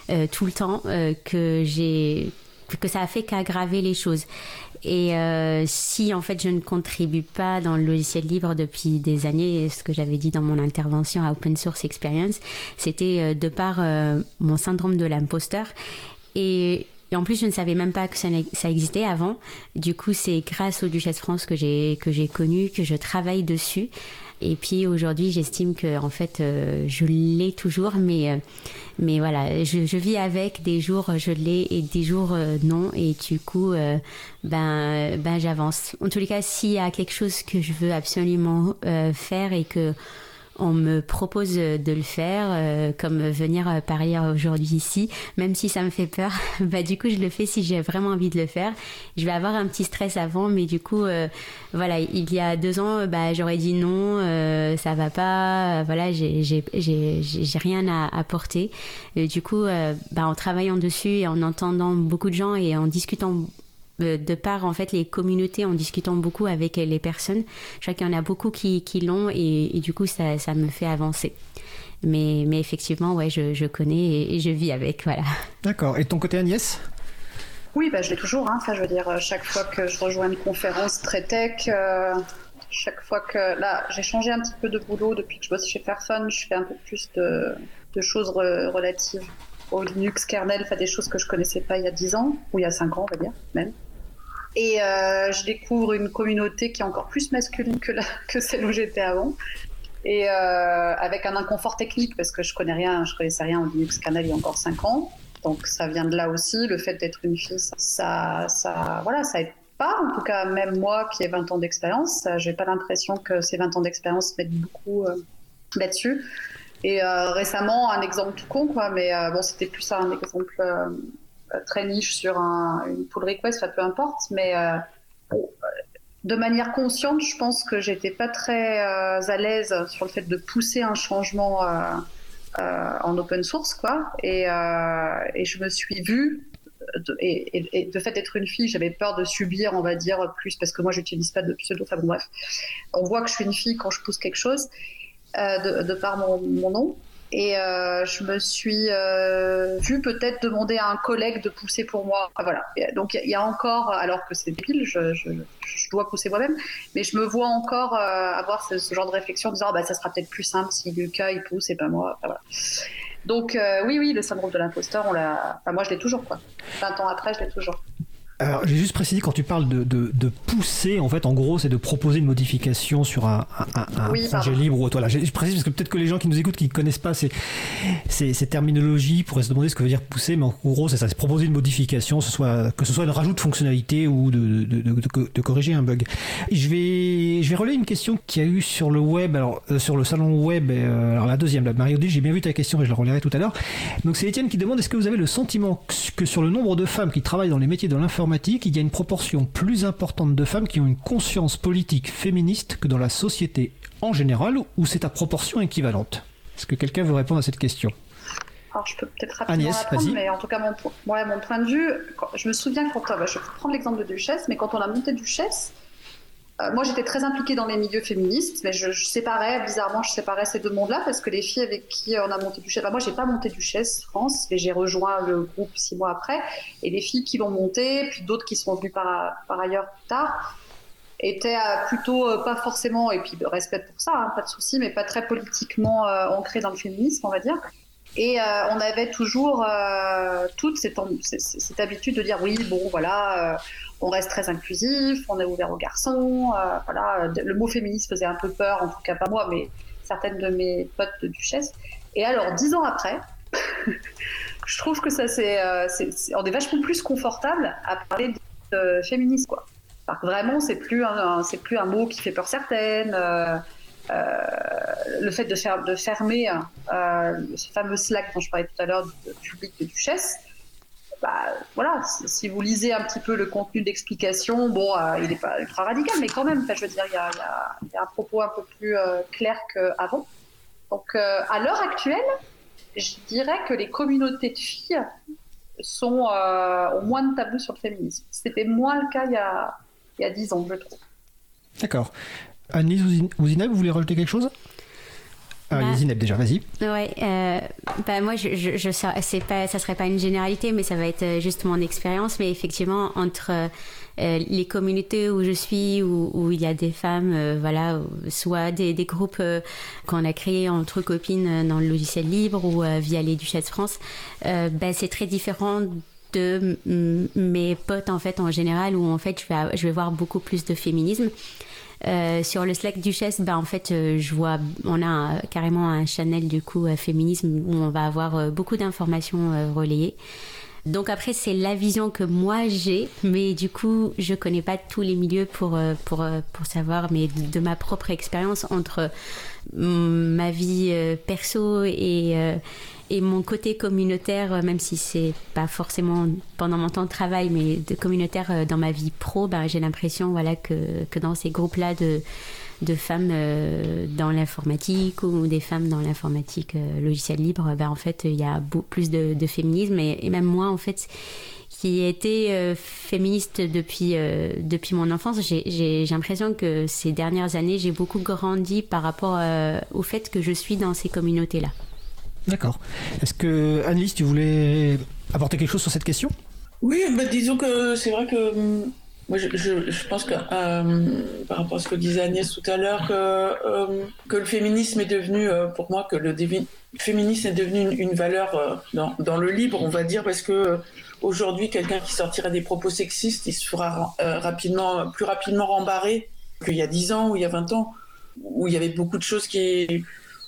euh, tout le temps euh, que j'ai que ça a fait qu'aggraver les choses. Et si en fait je ne contribue pas dans le logiciel libre depuis des années, ce que j'avais dit dans mon intervention à Open Source Experience, c'était de par mon syndrome de l'imposteur. Et, en plus, je ne savais même pas que ça, ça existait avant. Du coup, c'est grâce au Duchesse France que j'ai que j'ai connu, que je travaille dessus. Et puis aujourd'hui, j'estime que en fait, euh, je l'ai toujours, mais euh, mais voilà, je, je, vis avec des jours je l'ai et des jours euh, non, et du coup, ben ben j'avance. En tous les cas, s'il y a quelque chose que je veux absolument faire et que on me propose de le faire, euh, comme venir euh, parler aujourd'hui ici, même si ça me fait peur. bah du coup, je le fais si j'ai vraiment envie de le faire. Je vais avoir un petit stress avant, mais du coup, euh, voilà, il y a deux ans, bah j'aurais dit non, ça va pas, voilà, j'ai rien à apporter. du coup, bah en travaillant dessus et en entendant beaucoup de gens et en discutant de par en fait les communautés en discutant beaucoup avec les personnes. Je crois qu'il y en a beaucoup qui, qui l'ont et, du coup ça, ça, me fait avancer. Mais, mais effectivement, ouais, je, je connais et, je vis avec, voilà. D'accord. Et ton côté Agnès? Oui, bah, je l'ai toujours. Hein. Enfin, je veux dire, chaque fois que je rejoins une conférence très tech, euh, chaque fois que là, j'ai changé un petit peu de boulot depuis que je bosse chez Fairphone, je fais un peu plus de, de choses relatives au Linux kernel, enfin des choses que je connaissais pas il y a 10 ans, ou il y a 5 ans, on va dire, même. Et euh, je découvre une communauté qui est encore plus masculine que, que celle où j'étais avant. Et euh, avec un inconfort technique, parce que je connais rien, je connaissais rien au Linux kernel il y a encore 5 ans. Donc ça vient de là aussi, le fait d'être une fille, ça, ça, voilà, ça aide pas. En tout cas, même moi qui ai 20 ans d'expérience, j'ai pas l'impression que ces 20 ans d'expérience mettent beaucoup euh, là-dessus. Et euh, récemment, un exemple tout con, quoi, mais euh, bon, c'était plus un exemple euh, très niche sur un, une pull request, ça peu importe, mais de manière consciente, je pense que j'étais pas très à l'aise sur le fait de pousser un changement en open source, quoi. Et, je me suis vue et, et, de fait d'être une fille, j'avais peur de subir, on va dire, plus, parce que moi, j'utilise pas de pseudo. Enfin bon, bref. On voit que je suis une fille quand je pousse quelque chose. Euh, de, par mon, nom. Et euh, je me suis euh, vue peut-être demander à un collègue de pousser pour moi. voilà. donc il y, a encore, alors que c'est débile, je, je, dois pousser moi-même, mais je me vois encore avoir ce, genre de réflexion en disant ah, bah, ça sera peut-être plus simple si Lucas il pousse et pas moi. Donc oui, oui, le syndrome de l'imposteur, on l'a. moi je l'ai toujours quoi. 20 ans après, je l'ai toujours. Alors, j'ai juste précisé quand tu parles de, de, pousser, en fait, en gros, c'est de proposer une modification sur un, un, projet libre ou voilà. Je précise parce que peut-être que les gens qui nous écoutent, qui ne connaissent pas ces, ces, ces, terminologies, pourraient se demander ce que veut dire pousser, mais en gros, c'est ça, c'est proposer une modification, ce soit, que ce soit une rajout de fonctionnalité ou de, de, de, corriger un bug. Je vais, je vais relayer une question qu'il y a eu sur le web, alors, euh, sur le salon web, euh, alors la deuxième, là, Mario D, j'ai bien vu ta question et je la relayerai tout à l'heure. Donc, c'est Étienne qui demande est-ce que vous avez le sentiment que sur le nombre de femmes qui travaillent dans les métiers de l'informatique, il y a une proportion plus importante de femmes qui ont une conscience politique féministe que dans la société en général, ou c'est à proportion équivalente? Est-ce que quelqu'un veut répondre à cette question? Alors, je peux peut-être rapidement Agnès, répondre, mais en tout cas, mon, mon point de vue, je me souviens quand, je vais prendre l'exemple de Duchesse, mais quand on a monté Duchesse, moi, j'étais très impliquée dans les milieux féministes, mais je, séparais, bizarrement, je séparais ces deux mondes-là parce que les filles avec qui on a monté Duchesse, bah, moi, j'ai pas monté Duchesse France, mais j'ai rejoint le groupe six mois après, et les filles qui l'ont monté, puis d'autres qui sont venues par, par ailleurs plus tard, étaient euh, plutôt euh, pas forcément, et puis respect pour ça, hein, pas de souci, mais pas très politiquement ancrées dans le féminisme, on va dire. Et on avait toujours toute cette, habitude de dire oui, bon, voilà, on reste très inclusif, on est ouvert aux garçons. voilà, le mot féministe faisait un peu peur, en tout cas pas moi, mais certaines de mes potes de duchesse. Et alors, dix ans après, je trouve que ça c'est, on est vachement plus confortable à parler de féminisme, quoi vraiment, c'est plus un, c'est plus un mot qui fait peur certaines. Euh, euh, le fait de, de fermer euh, ce fameux Slack dont je parlais tout à l'heure du public de Duchesse, bah, voilà, si vous lisez un petit peu le contenu d'explication, bon, il n'est pas ultra radical, mais quand même, je veux dire, il y a, un propos un peu plus clair qu'avant. Donc, à l'heure actuelle, je dirais que les communautés de filles sont, ont moins de tabous sur le féminisme. C'était moins le cas il y a, il y a 10 ans, je trouve. D'accord. Annelise ou Zineb, vous voulez rajouter quelque chose? Ah, bah, Zineb déjà, vas-y. Ouais, euh, bah moi je, je, je c'est pas, ça serait pas une généralité, mais ça va être euh, juste mon expérience. Mais effectivement, entre euh, les communautés où je suis, où, où il y a des femmes, voilà, soit des, des groupes qu'on a créés entre copines dans le logiciel libre ou via les Duchesses France, bah, c'est très différent de mes potes en fait en général où en fait je vais, je vais voir beaucoup plus de féminisme. Euh, sur le Slack Duchesse, bah, en fait, euh, je vois, on a carrément un channel du coup euh, féminisme où on va avoir beaucoup d'informations relayées. Donc après, c'est la vision que moi j'ai, mais du coup, je connais pas tous les milieux pour, pour, pour savoir, mais de ma propre expérience entre ma vie perso et, et mon côté communautaire, euh, même si c'est pas forcément pendant mon temps de travail, mais de communautaire euh, dans ma vie pro, ben, j'ai l'impression voilà, que, que dans ces groupes-là de, de femmes euh, dans l'informatique ou des femmes dans l'informatique logiciel libre, ben, en fait, il y a beaucoup plus de, de féminisme. Et, même moi, en fait, qui ai été féministe depuis, depuis mon enfance, j'ai l'impression que ces dernières années, j'ai beaucoup grandi par rapport au fait que je suis dans ces communautés-là. D'accord. Est-ce que, Annelise, tu voulais apporter quelque chose sur cette question? Oui, bah, disons que c'est vrai que hum, moi, je, pense que hum, par rapport à ce que disait Agnès tout à l'heure, que, le féminisme est devenu, euh, pour moi, que le féminisme est devenu une, valeur euh, dans, le libre, on va dire, parce que euh, aujourd'hui, quelqu'un qui sortirait des propos sexistes, il se fera rapidement, plus rapidement rembarré qu'il y a 10 ans ou il y a 20 ans, où il y avait beaucoup de choses qui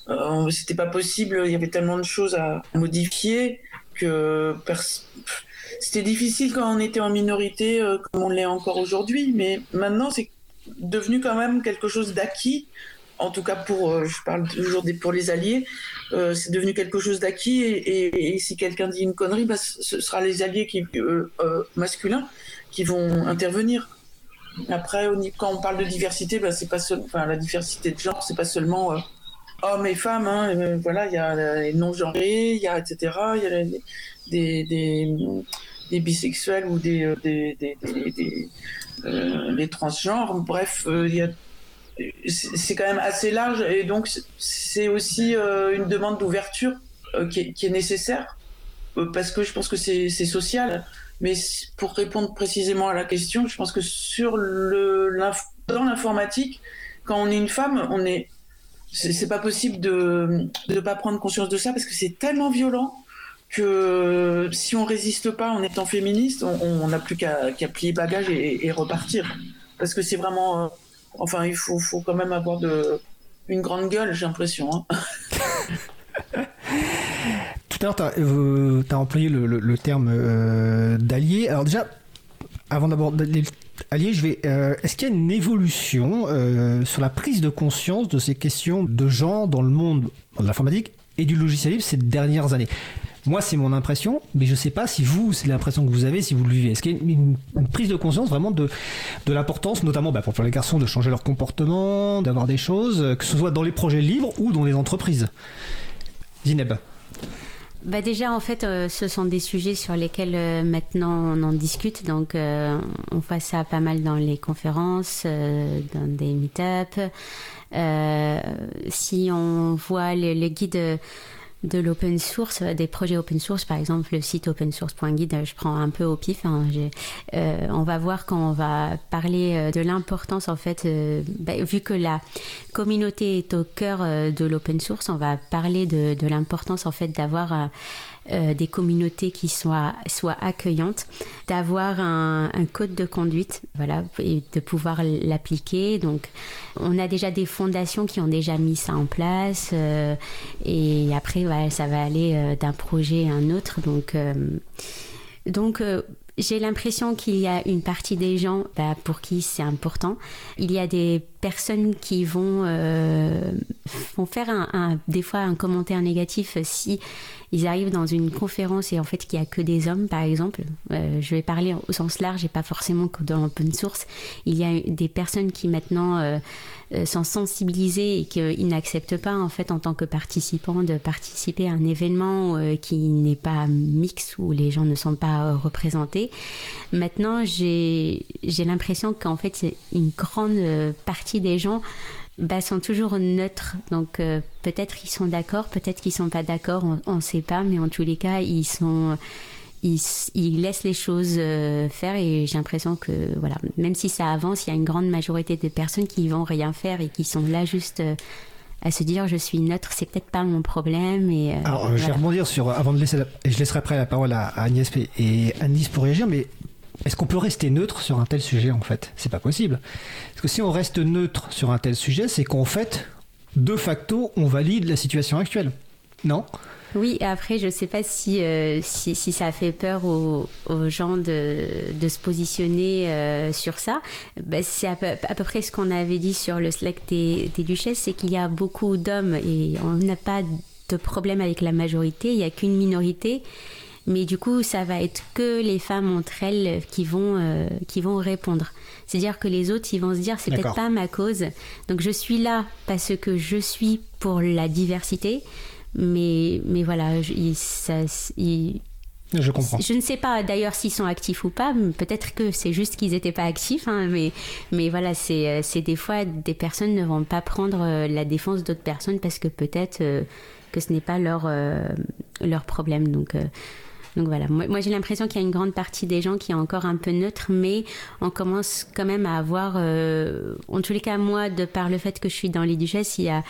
euh, c'était pas possible, il y avait tellement de choses à modifier que c'était difficile quand on était en minorité, euh, comme on l'est encore aujourd'hui. Mais maintenant, c'est devenu quand même quelque chose d'acquis. En tout cas, pour, euh, je parle toujours des, pour les alliés, c'est devenu quelque chose d'acquis. Et, si quelqu'un dit une connerie, bah, ce sera les alliés qui, masculins qui vont intervenir. Après, quand on parle de diversité, bah, c'est pas enfin, la diversité de genre, c'est pas seulement hommes et femmes, hein, euh, voilà, il y a les non-genrés, il y a etc. Il y a des, des, bisexuels ou des, euh, des, des, euh, transgenres. Bref, il y a c'est quand même assez large et donc c'est aussi une demande d'ouverture qui, qui, est nécessaire parce que je pense que c'est social. Mais pour répondre précisément à la question, je pense que sur le dans l'informatique, quand on est une femme, on est c'est pas possible de ne pas prendre conscience de ça parce que c'est tellement violent que si on résiste pas en étant féministe, on n'a plus qu'à plier bagage et, repartir. Parce que c'est vraiment. Euh, enfin, il faut, quand même avoir une grande gueule, j'ai l'impression. Hein. Tout à l'heure, tu as, euh, employé le, terme euh, d'allié. Alors, déjà, avant d'aborder Allié, je vais. Euh, est-ce qu'il y a une évolution sur la prise de conscience de ces questions de genre dans le monde de l'informatique et du logiciel libre ces dernières années? Moi, c'est mon impression, mais je ne sais pas si vous, c'est l'impression que vous avez, si vous le vivez. Est-ce qu'il y a une, prise de conscience vraiment de, de l'importance, notamment bah, pour les garçons, de changer leur comportement, d'avoir des choses, que ce soit dans les projets libres ou dans les entreprises? Zineb bah déjà, en fait, euh, ce sont des sujets sur lesquels euh, maintenant on en discute. Donc, euh, on voit ça pas mal dans les conférences, dans des meet-up. si on voit le, le guide de l'open source, des projets open source, par exemple le site opensource.guide, je prends un peu au pif. Hein, euh, on va voir quand on va parler euh, de l'importance, en fait, euh, bah, vu que la communauté est au cœur de l'open source, on va parler de, de l'importance, en fait, d'avoir euh, des communautés qui soient, soient accueillantes, d'avoir un, code de conduite, voilà, et de pouvoir l'appliquer. Donc, on a déjà des fondations qui ont déjà mis ça en place, euh, et après, ça va aller euh, d'un projet à un autre. Donc, donc j'ai l'impression qu'il y a une partie des gens bah, pour qui c'est important. Il y a des personnes qui vont, vont faire un, des fois un commentaire négatif si ils arrivent dans une conférence et en fait qu'il n'y a que des hommes, par exemple. Euh, je vais parler au sens large et pas forcément que dans l'open source. Il y a des personnes qui maintenant euh, euh, sont sensibilisées et qu'ils n'acceptent pas en fait en tant que participants de participer à un événement qui n'est pas mix où les gens ne sont pas représentés. Maintenant, j'ai l'impression qu'en fait une grande partie des gens bah, sont toujours neutres. Donc euh, peut-être qu'ils sont d'accord, peut-être qu'ils sont pas d'accord, on ne sait pas, mais en tous les cas, ils sont ils, ils laissent les choses euh, faire et j'ai l'impression que voilà, même si ça avance, il y a une grande majorité de personnes qui vont rien faire et qui sont là juste euh, à se dire je suis neutre, c'est peut-être pas mon problème. Et, Alors je vais rebondir sur avant de laisser et je laisserai après la parole à, à Agnès et Anis pour réagir, mais est-ce qu'on peut rester neutre sur un tel sujet en fait? C'est pas possible. Parce que si on reste neutre sur un tel sujet, c'est qu'en fait, de facto, on valide la situation actuelle. Non? Oui, après, je ne sais pas si, euh, si, ça fait peur aux, gens de, se positionner euh, sur ça. Bah, c'est à peu, près ce qu'on avait dit sur le Slack des, des duchesses, c'est qu'il y a beaucoup d'hommes et on n'a pas de problème avec la majorité, il n'y a qu'une minorité. Mais du coup ça va être que les femmes entre elles qui vont euh, qui vont répondre. C'est à dire que les autres ils vont se dire c'est peut-être pas ma cause. Donc je suis là parce que je suis pour la diversité mais mais voilà je, ça, je comprends. Je ne sais pas d'ailleurs s'ils sont actifs ou pas. Peut-être que c'est juste qu'ils n'étaient pas actifs. Hein, mais, mais voilà, c'est des fois des personnes ne vont pas prendre euh, la défense d'autres personnes parce que peut-être euh, que ce n'est pas leur, leur problème. Donc, donc voilà, moi, j'ai l'impression qu'il y a une grande partie des gens qui est encore un peu neutre, mais on commence quand même à avoir, euh, en tous les cas moi, de par le fait que je suis dans les duchesses, il y a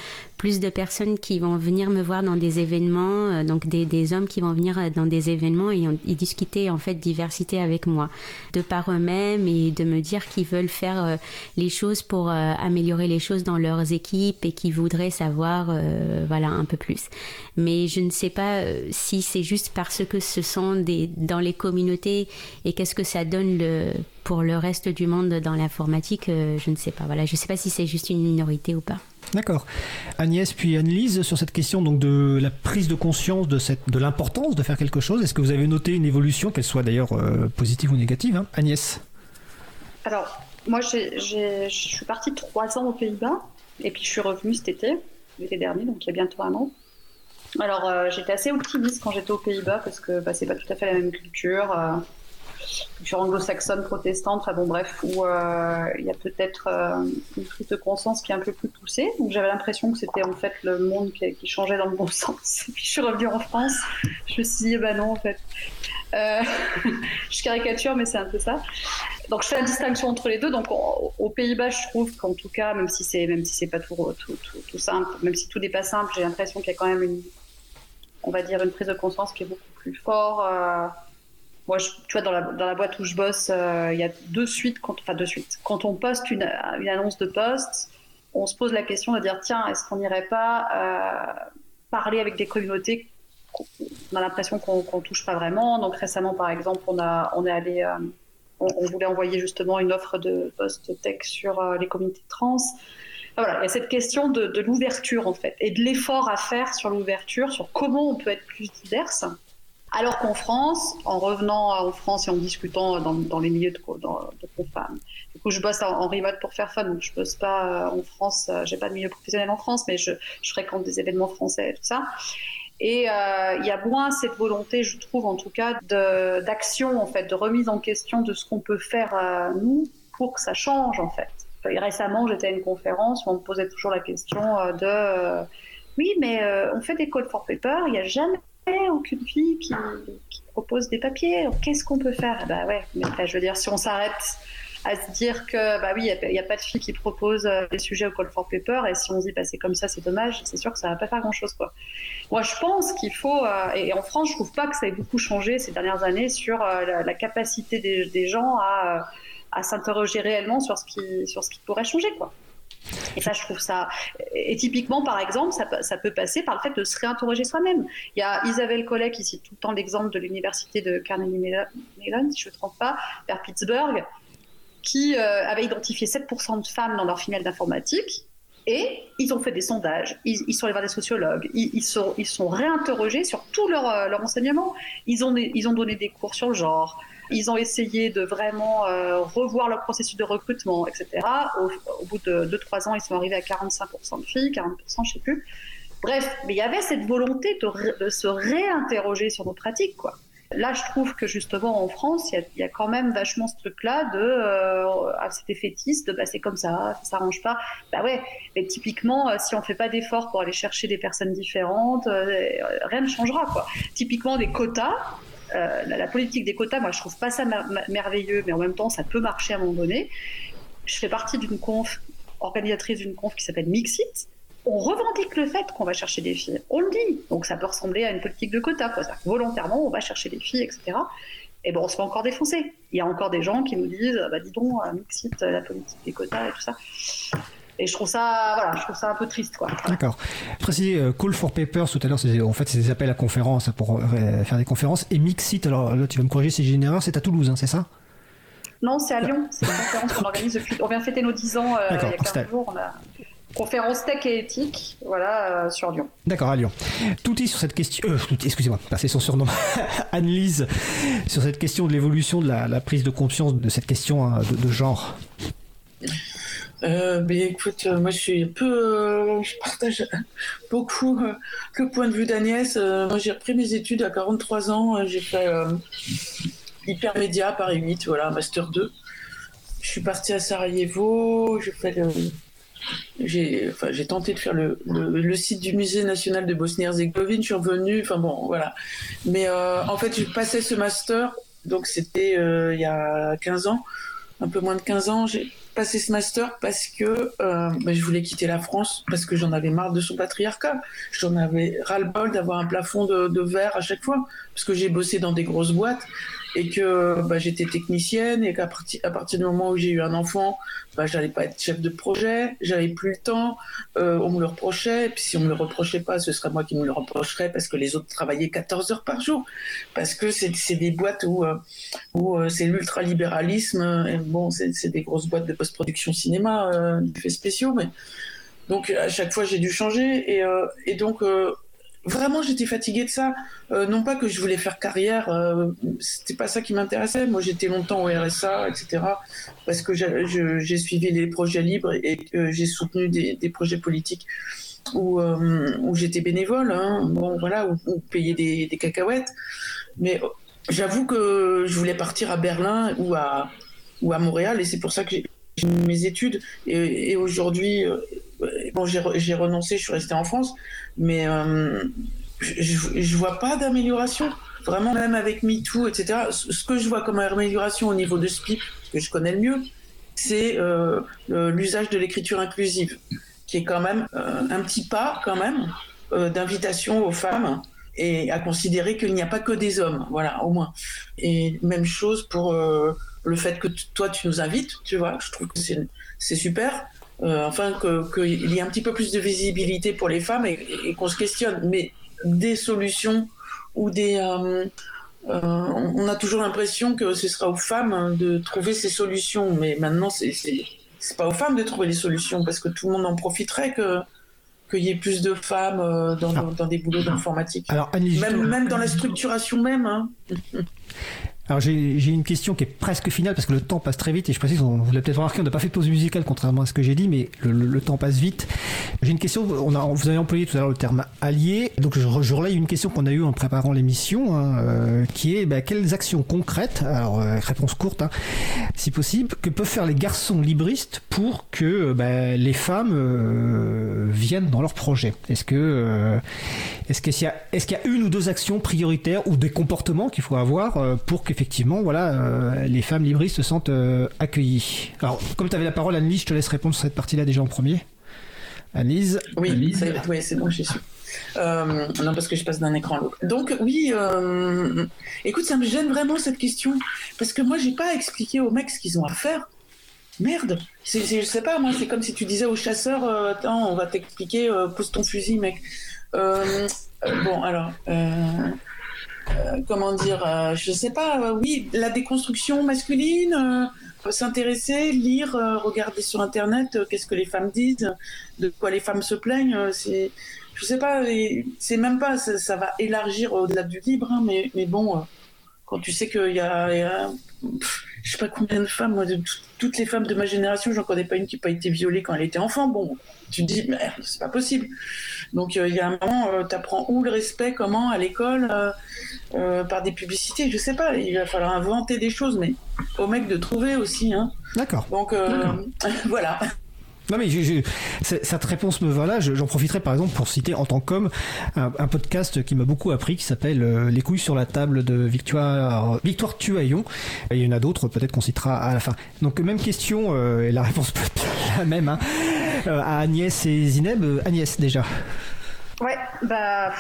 plus de personnes qui vont venir me voir dans des événements, euh, donc des, des, hommes qui vont venir euh, dans des événements et, discuter en fait diversité avec moi, de par eux-mêmes et de me dire qu'ils veulent faire euh, les choses pour améliorer les choses dans leurs équipes et qui voudraient savoir voilà un peu plus. Mais je ne sais pas si c'est juste parce que ce sont des dans les communautés et qu'est-ce que ça donne le pour le reste du monde dans l'informatique, je ne sais pas. Voilà, je ne sais pas si c'est juste une minorité ou pas. D'accord. Agnès puis Annelise, sur cette question donc de la prise de conscience de, cette, de l'importance de faire quelque chose, est-ce que vous avez noté une évolution, qu'elle soit d'ailleurs euh, positive ou négative hein Agnès? Alors, moi, je suis partie trois ans aux Pays-Bas, et puis je suis revenue cet été, l'été dernier, donc il y a bientôt un an. Alors, euh, j'étais assez optimiste quand j'étais aux Pays-Bas, parce que bah, c'est pas tout à fait la même culture. Euh, culture anglo-saxonne, protestante, enfin bon bref, où euh, il y a peut-être une prise de conscience qui est un peu plus poussée. Donc j'avais l'impression que c'était en fait le monde qui, changeait dans le bon sens. Et puis je suis revenue en France, je me suis dit, bah non en fait. Je caricature, mais c'est un peu ça. Donc je fais la distinction entre les deux. Donc aux Pays-Bas, je trouve qu'en tout cas, même si c'est même si c'est pas tout, tout, tout, simple, même si tout n'est pas simple, j'ai l'impression qu'il y a quand même une, on va dire, une prise de conscience qui est beaucoup plus forte moi, je, tu vois, dans la, dans la, boîte où je bosse, euh, il y a deux suites, quand, enfin deux suites. Quand on poste une, une, annonce de poste, on se pose la question de dire tiens, est-ce qu'on n'irait pas euh, parler avec des communautés qu'on a l'impression qu'on ne touche pas vraiment. Donc récemment, par exemple, on, a, on est allé, euh, on, voulait envoyer justement une offre de poste tech sur euh, les communautés trans. Voilà, il y a cette question de, l'ouverture en fait et de l'effort à faire sur l'ouverture, sur comment on peut être plus diverse alors qu'en France, en revenant en France et en discutant dans, les milieux de, dans, de du coup, je bosse en, remote pour faire fun, donc je bosse pas euh, en France, euh, j'ai pas de milieu professionnel en France, mais je, fréquente des événements français et tout ça. Et euh, il y a moins cette volonté, je trouve en tout cas, d'action, en fait, de remise en question de ce qu'on peut faire nous pour que ça change, en fait. Récemment, j'étais à une conférence où on me posait toujours la question de oui, mais on fait des calls for paper, il n'y a jamais aucune fille qui, propose des papiers. Qu'est-ce qu'on peut faire? Bah ouais, mais je veux dire, si on s'arrête à se dire que bah oui, il n'y a, pas de filles qui proposent des sujets au call for paper, et si on dit bah, c'est comme ça, c'est dommage, c'est sûr que ça va pas faire grand chose. Moi, je pense qu'il faut, et en France, je trouve pas que ça ait beaucoup changé ces dernières années sur la, capacité des, gens à, à s'interroger réellement sur ce qui sur ce qui pourrait changer quoi. Et ça, je trouve ça. Et typiquement, par exemple, ça, peut passer par le fait de se réinterroger soi-même. Il y a Isabelle Collet qui cite tout le temps l'exemple de l'université de Carnegie Mellon, si je ne me trompe pas, vers Pittsburgh, qui euh, avait identifié 7% de femmes dans leur finale d'informatique. Et ils ont fait des sondages, ils, sont allés voir des sociologues, ils, sont, ils sont réinterrogés sur tout leur, euh, leur enseignement. Ils ont, ils ont donné des cours sur le genre, ils ont essayé de vraiment euh, revoir leur processus de recrutement, etc. Au, bout de 2-3 ans, ils sont arrivés à 45% de filles, 40%, je ne sais plus. Bref, mais il y avait cette volonté de, se réinterroger sur nos pratiques, quoi. Là, je trouve que justement en France, il y, a quand même vachement ce truc-là de euh, ah, cet effétiste, de bah, c'est comme ça, ça s'arrange pas. Bah ouais, mais typiquement, euh, si on fait pas d'efforts pour aller chercher des personnes différentes, rien ne changera quoi. Typiquement des quotas, euh, la, politique des quotas, moi, je trouve pas ça merveilleux, mais en même temps, ça peut marcher à un moment donné. Je fais partie d'une conf, organisatrice d'une conf qui s'appelle Mixit. On revendique le fait qu'on va chercher des filles. On le dit. Donc, ça peut ressembler à une politique de quotas. volontairement, on va chercher des filles, etc. Et bon, on se fait encore défoncer. Il y a encore des gens qui nous disent, bah, dis donc, Mixit, la politique des quotas et tout ça. Et je trouve ça, voilà, je trouve ça un peu triste, quoi. D'accord. Préciser, euh, Call for Papers tout à l'heure, c'est en fait c'est des appels à conférences pour euh, faire des conférences. Et Mixit, alors là tu vas me corriger si j'ai une erreur, c'est à Toulouse, hein, c'est ça? Non, c'est à Lyon. C'est une conférence qu'on organise depuis. On vient fêter nos 10 ans euh, il y a 15 jours. On a conférence tech et éthique, voilà, sur Lyon. D'accord, à Lyon. Tout est sur cette question, euh, excusez-moi, c'est son surnom, Annelise, sur cette question de l'évolution de la, prise de conscience de cette question hein, de, de, genre. Euh, ben, écoute, euh, moi je suis peu, euh, je partage beaucoup le point de vue d'Agnès. moi j'ai repris mes études à 43 ans, j'ai fait hypermédia Paris 8, voilà, master 2. Je suis partie à Sarajevo, j'ai fait j'ai enfin, tenté de faire le, le, site du musée national de Bosnie-Herzégovine, je suis revenue, enfin bon, voilà. Mais en fait, j'ai passé ce master, donc c'était il y a 15 ans, un peu moins de 15 ans, passé ce master parce que euh, ben, je voulais quitter la France, parce que j'en avais marre de son patriarcat. J'en avais ras-le-bol d'avoir un plafond de, de verre à chaque fois, parce que j'ai bossé dans des grosses boîtes et que bah, j'étais technicienne et qu'à partir, à partir du moment où j'ai eu un enfant, bah, j'allais pas être chef de projet, j'avais plus le temps, euh, on me le reprochait, et puis si on me le reprochait pas, ce serait moi qui me le reprocherais parce que les autres travaillaient 14 heures par jour, parce que c'est des boîtes où, euh, où euh, c'est l'ultralibéralisme, et bon, c'est des grosses boîtes de post-production cinéma, euh, d'effets spéciaux, mais donc à chaque fois j'ai dû changer et, et donc vraiment j'étais fatiguée de ça. Euh, non pas que je voulais faire carrière, euh, c'était pas ça qui m'intéressait. Moi j'étais longtemps au RSA, etc. Parce que j'ai suivi les projets libres et j'ai soutenu des, projets politiques où, euh, j'étais bénévole, hein, bon voilà, où, payer des, cacahuètes. Mais j'avoue que je voulais partir à Berlin ou à, ou à Montréal et c'est pour ça que j'ai mes études et, et aujourd'hui bon j'ai renoncé je suis restée en France mais euh, je, je vois pas d'amélioration. Vraiment, même avec MeToo, etc. Ce que je vois comme amélioration au niveau de SPIP, que je connais le mieux, c'est euh, l'usage de l'écriture inclusive, qui est quand même euh, un petit pas, quand même, d'invitation aux femmes et à considérer qu'il n'y a pas que des hommes, voilà, au moins. Et même chose pour le fait que toi, tu nous invites, tu vois, je trouve que c'est super. Euh, enfin qu'il y ait un petit peu plus de visibilité pour les femmes et, qu'on se questionne. Mais des solutions ou des... Euh, euh, on a toujours l'impression que ce sera aux femmes de trouver ces solutions, mais maintenant c'est c'est pas aux femmes de trouver les solutions parce que tout le monde en profiterait que qu'il y ait plus de femmes dans, ah. dans, des boulots d'informatique. même, même dans la structuration même. Hein. Alors j'ai une question qui est presque finale parce que le temps passe très vite et je précise, on, vous l'avez peut-être remarqué, on n'a pas fait de pause musicale contrairement à ce que j'ai dit, mais le, temps passe vite. J'ai une question, on a, vous avez employé tout à l'heure le terme allié, donc je, je relaye une question qu'on a eue en préparant l'émission, hein, euh, qui est bah, quelles actions concrètes, alors euh, réponse courte, hein, si possible, que peuvent faire les garçons libristes pour que bah, les femmes dans leur projet Est-ce que est-ce qu'il y, est y, a une ou deux actions prioritaires ou des comportements qu'il faut avoir pour que effectivement, voilà, euh, les femmes libristes se sentent euh, accueillies? Alors, comme tu avais la parole, Annelise, je te laisse répondre sur cette partie-là déjà en premier. Annelise? Oui, c'est bon, je suis euh, non, parce que je passe d'un écran à l'autre. Donc, oui, écoute, ça me gêne vraiment cette question. Parce que moi, j'ai pas expliqué aux mecs ce qu'ils ont à faire. Merde, je sais pas, moi, c'est comme si tu disais aux chasseurs Attends, on va t'expliquer, pose ton fusil, mec. bon, alors. Euh, comment dire, euh, je sais pas, euh, oui, la déconstruction masculine, s'intéresser, lire, regarder sur Internet, qu'est-ce que les femmes disent, de quoi les femmes se plaignent, c'est, je sais pas, c'est même pas, ça, va élargir au-delà du libre, hein, mais, bon, quand tu sais qu'il y a je sais pas combien de femmes, moi, de toutes les femmes de ma génération, j'en connais pas une qui n'a pas été violée quand elle était enfant. Bon, tu te dis, merde, c'est pas possible. Donc euh, il y a un moment, euh, tu apprends où le respect, comment, à l'école, euh, par des publicités, je sais pas. Il va falloir inventer des choses, mais au mec de trouver aussi. Hein. D'accord. Donc voilà. Non mais cette réponse me va là. J'en profiterai par exemple pour citer en tant qu'homme un, podcast qui m'a beaucoup appris qui s'appelle euh, Les couilles sur la table de Victoire Victoire Tuaillon. il y en a d'autres peut-être qu'on citera à la fin. Donc même question euh, et la réponse peut être la même hein, euh, à Agnès et Zineb. Agnès déjà. Ouais, bah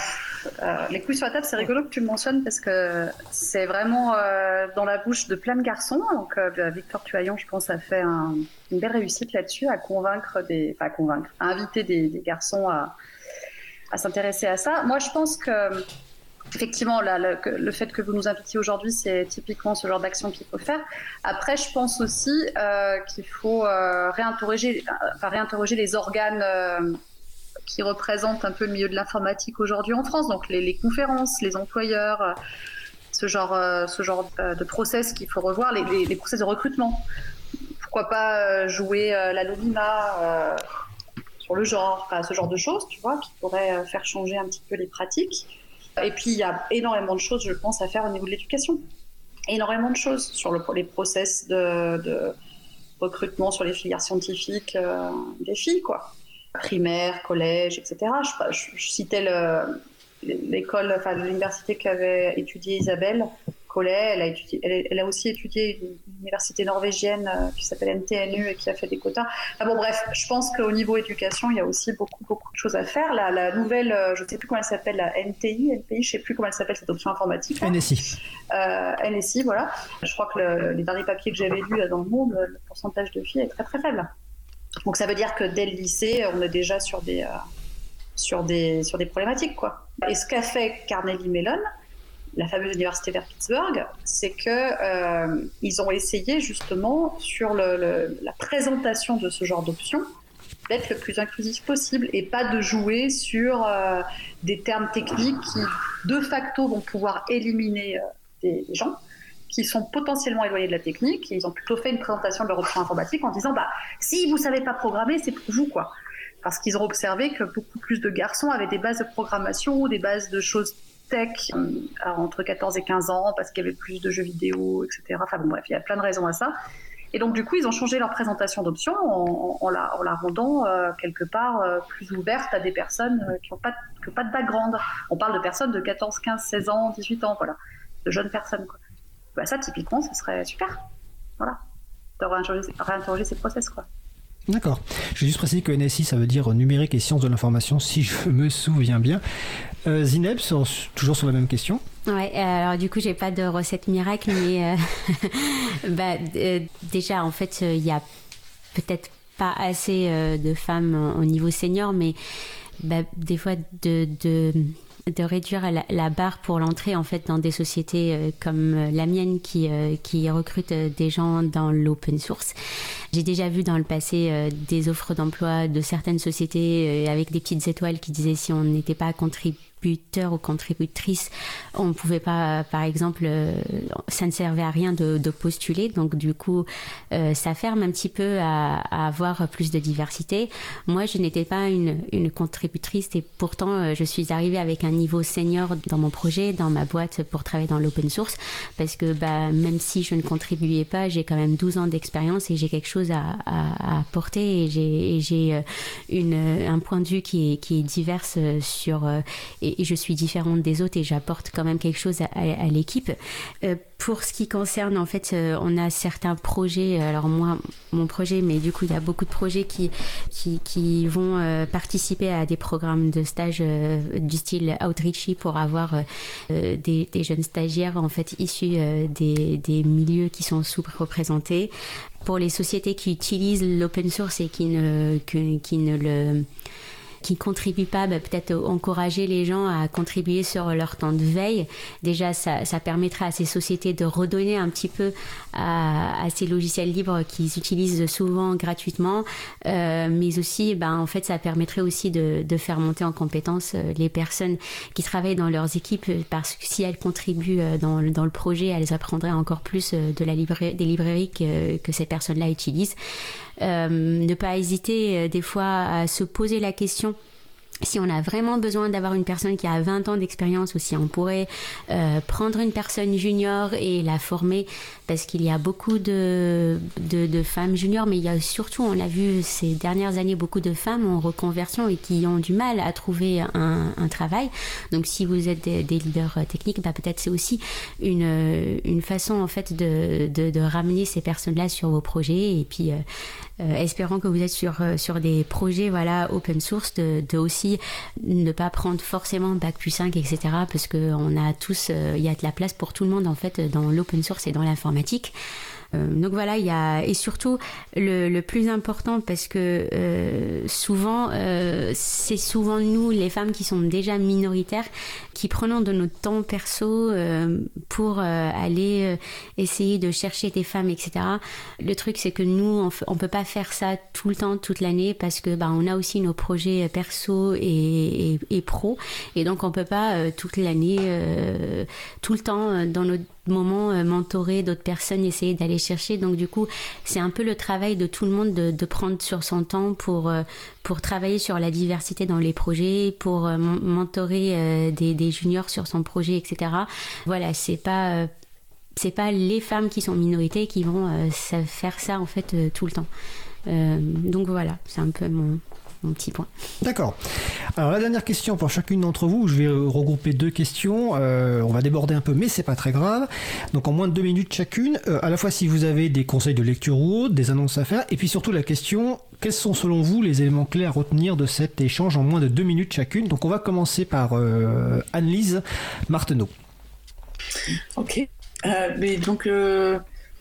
euh, les couilles sur la table, c'est rigolo que tu le mentionnes parce que c'est vraiment euh, dans la bouche de plein de garçons. Donc, euh, bah, Victor Tuaillon, je pense, a fait une belle réussite là-dessus, à convaincre des, enfin, convaincre, à inviter des, garçons à, s'intéresser à ça. Moi, je pense que effectivement, le, fait que vous nous invitiez aujourd'hui, c'est typiquement ce genre d'action qu'il faut faire. Après, je pense aussi qu'il faut réinterroger, enfin, réinterroger les organes qui représentent un peu le milieu de l'informatique aujourd'hui en France, donc les, conférences, les employeurs, euh, ce genre, euh, ce genre euh, de process qu'il faut revoir, les, process de recrutement. Pourquoi pas jouer l'anonymat sur le genre, ce genre de choses, tu vois, qui pourraient faire changer un petit peu les pratiques. Et puis, il y a énormément de choses, je pense, à faire au niveau de l'éducation. Énormément de choses sur le, les process de, recrutement sur les filières scientifiques des filles, quoi primaire, collège, etc. Je, je, citais l'école, enfin l'université qu'avait étudié Isabelle Collet. Elle a, étudié, elle, a aussi étudié une université norvégienne euh, qui s'appelle NTNU et qui a fait des quotas. bon, bref, je pense qu'au niveau éducation, il y a aussi beaucoup, beaucoup de choses à faire. La, la nouvelle, euh, je ne sais plus comment elle s'appelle, la NTI, NPI, je ne sais plus comment elle s'appelle cette option informatique. NSI. Euh, NSI, voilà. Je crois que les derniers papiers que j'avais lus dans le monde, le pourcentage de filles est très très faible. Donc ça veut dire que dès le lycée, on est déjà sur des, euh, sur des, sur des problématiques. Quoi. Et ce qu'a fait Carnegie Mellon, la fameuse université vers Pittsburgh, c'est que euh, ont essayé justement sur le, la présentation de ce genre d'options d'être le plus inclusif possible et pas de jouer sur euh, des termes techniques qui de facto vont pouvoir éliminer des gens qui sont potentiellement éloignés de la technique. ils ont plutôt fait une présentation de leur option informatique en disant bah, si vous savez pas programmer, c'est pour vous. quoi. Parce qu'ils ont observé que beaucoup plus de garçons avaient des bases de programmation, des bases de choses tech euh, entre 14 et 15 ans, parce qu'il y avait plus de jeux vidéo, etc. Enfin bon, bref, il y a plein de raisons à ça. Et donc, du coup, ils ont changé leur présentation d'options en, la, en, la, rendant euh, quelque part euh, plus ouverte à des personnes qui n'ont pas, pas de background. On parle de personnes de 14, 15, 16 ans, 18 ans, voilà, de jeunes personnes. Quoi bah ça, typiquement, ce serait super. Voilà. De réinterroger, ces process, quoi. D'accord. Je vais juste préciser que NSI, ça veut dire numérique et sciences de l'information, si je me souviens bien. Euh, Zineb, toujours sur la même question. Ouais, euh, alors du coup, j'ai pas de recette miracle, mais euh, bah, déjà, en fait, il y a peut-être pas assez de femmes au niveau senior, mais bah, des fois de, de de réduire la, barre pour l'entrée en fait dans des sociétés euh, comme euh, la mienne qui, euh, qui recrute des gens dans l'open source. J'ai déjà vu dans le passé des offres d'emploi de certaines sociétés avec des petites étoiles qui disaient si on n'était pas contribué ou contributrice, on ne pouvait pas, par exemple, ça ne servait à rien de, postuler. Donc du coup, ça ferme un petit peu à, avoir plus de diversité. Moi, je n'étais pas une, contributrice et pourtant, je suis arrivée avec un niveau senior dans mon projet, dans ma boîte pour travailler dans l'open source, parce que bah, même si je ne contribuais pas, j'ai quand même 12 ans d'expérience et j'ai quelque chose à, apporter et j'ai un point de vue qui est, qui est divers euh, sur euh, et, je suis différente des autres et j'apporte quand même quelque chose à, l'équipe. Euh, pour ce qui concerne, en fait, on a certains projets. Alors moi, mon projet, mais du coup, il y a beaucoup de projets qui qui, vont participer à des programmes de stage du style outreachy pour avoir des, des, jeunes stagiaires en fait issus des, des milieux qui sont sous-représentés pour les sociétés qui utilisent l'open source et qui ne, qui ne le qui contribuent pas, bah, peut-être encourager les gens à contribuer sur leur temps de veille. Déjà, ça, ça permettra à ces sociétés de redonner un petit peu à, ces logiciels libres qu'ils utilisent souvent gratuitement, euh, mais aussi, ben, en fait, ça permettrait aussi de, faire monter en compétence euh, les personnes qui travaillent dans leurs équipes, parce que si elles contribuent euh, dans, le projet, elles apprendraient encore plus de la librairie, des librairies que, ces personnes-là utilisent. Ne pas hésiter des fois à se poser la question si on a vraiment besoin d'avoir une personne qui a 20 ans d'expérience ou si on pourrait euh, prendre une personne junior et la former parce qu'il y a beaucoup de, de, femmes juniors, mais il y a surtout, on l'a vu ces dernières années, beaucoup de femmes en reconversion et qui ont du mal à trouver un, un travail. Donc si vous êtes des, leaders techniques, bah, peut-être c'est aussi une, une façon en fait de, de, ramener ces personnes-là sur vos projets et puis euh, euh, espérant que vous êtes sur, sur des projets voilà, open source, de, aussi ne pas prendre forcément Bac plus 5, etc. Parce qu'on a tous, il y a de la place pour tout le monde en fait dans l'open source et dans l'informatique Euh, donc voilà, il y a et surtout le, le plus important parce que euh, souvent euh, c'est souvent nous les femmes qui sont déjà minoritaires qui prenons de notre temps perso pour aller essayer de chercher des femmes etc. Le truc c'est que nous on, on peut pas faire ça tout le temps toute l'année parce que bah on a aussi nos projets perso et, et, et pro et donc on peut pas toute l'année tout le temps dans notre moment mentorer d'autres personnes essayer d'aller chercher. Donc du coup, c'est un peu le travail de tout le monde de, prendre sur son temps pour, euh, pour travailler sur la diversité dans les projets, pour euh, mentorer euh, des, des, juniors sur son projet, etc. Voilà, c'est pas c'est pas les femmes qui sont minorités qui vont faire ça en fait tout le temps. donc voilà, c'est un peu mon, petit point. D'accord. Alors la dernière question pour chacune d'entre vous, je vais regrouper deux questions. Euh, on va déborder un peu, mais c'est pas très grave. Donc en moins de deux minutes chacune, euh, à la fois si vous avez des conseils de lecture ou autres, des annonces à faire, et puis surtout la question quels sont selon vous les éléments clés à retenir de cet échange en moins de deux minutes chacune? Donc on va commencer par euh, Anne-Lise Marteneau. Ok. mais donc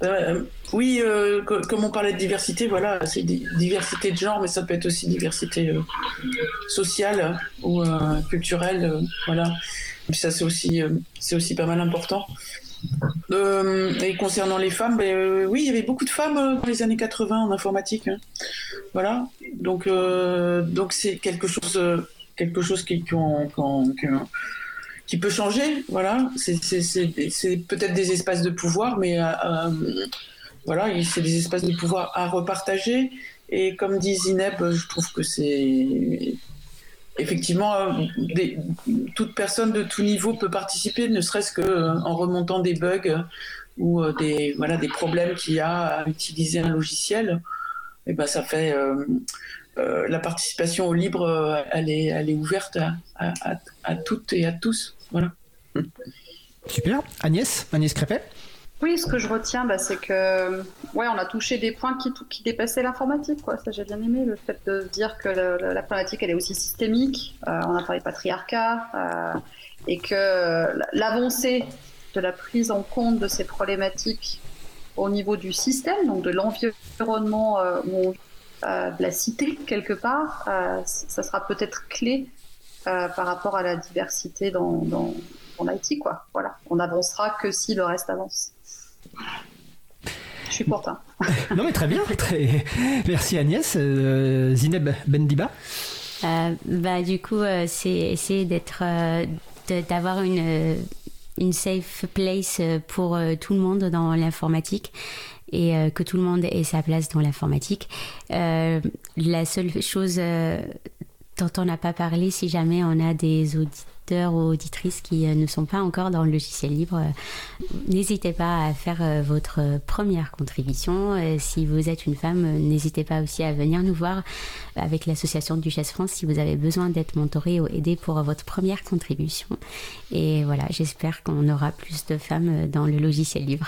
euh, oui, euh, comme on parlait de diversité, voilà, c'est diversité de genre, mais ça peut être aussi diversité euh, sociale ou culturelle, voilà. Ça, c'est aussi, c'est aussi pas mal important. et concernant les femmes, ben, oui, il y avait beaucoup de femmes dans les années 80 en informatique. Hein. Voilà. Donc, donc c'est quelque chose, quelque chose qui, qui, qui, qui peut changer. Voilà, c'est peut-être des espaces de pouvoir, mais euh, euh, voilà, c'est des espaces de pouvoir à repartager. Et comme dit Zineb, je trouve que c'est effectivement des, toute personne de tout niveau peut participer, ne serait-ce que euh, en remontant des bugs ou des voilà des problèmes qu'il y a à utiliser un logiciel. Et ben ça fait la participation au libre, elle est, elle est ouverte à, à toutes et à tous. Voilà. Super. Agnès, Agnès Crépet oui, ce que je retiens, bah, c'est que ouais, on a touché des points qui, qui dépassaient l'informatique. Quoi. Ça, j'ai bien aimé le fait de dire que la problématique, elle est aussi systémique. Euh, on a parlé de patriarcat euh, et que l'avancée de la prise en compte de ces problématiques au niveau du système, donc de l'environnement euh, de la cité quelque part, ça sera peut-être clé euh, par rapport à la diversité dans, dans, l'IT. Quoi. Voilà. On n'avancera que si le reste avance. Je suis contente. non mais très bien, très... merci Agnès. Euh, Zineb Bendiba bah, Du coup, c'est essayer d'être, d'avoir une, une safe place pour tout le monde dans l'informatique et que tout le monde ait sa place dans l'informatique. la seule chose dont on n'a pas parlé, si jamais on a des auditeurs ou auditrices qui euh, ne sont pas encore dans le logiciel libre, euh, n'hésitez pas à faire euh, votre première contribution. Si vous êtes une femme, n'hésitez pas aussi à venir nous voir avec l'association Duchesse France si vous avez besoin d'être mentoré ou aidé pour votre première contribution. Et voilà, j'espère qu'on aura plus de femmes dans le logiciel libre.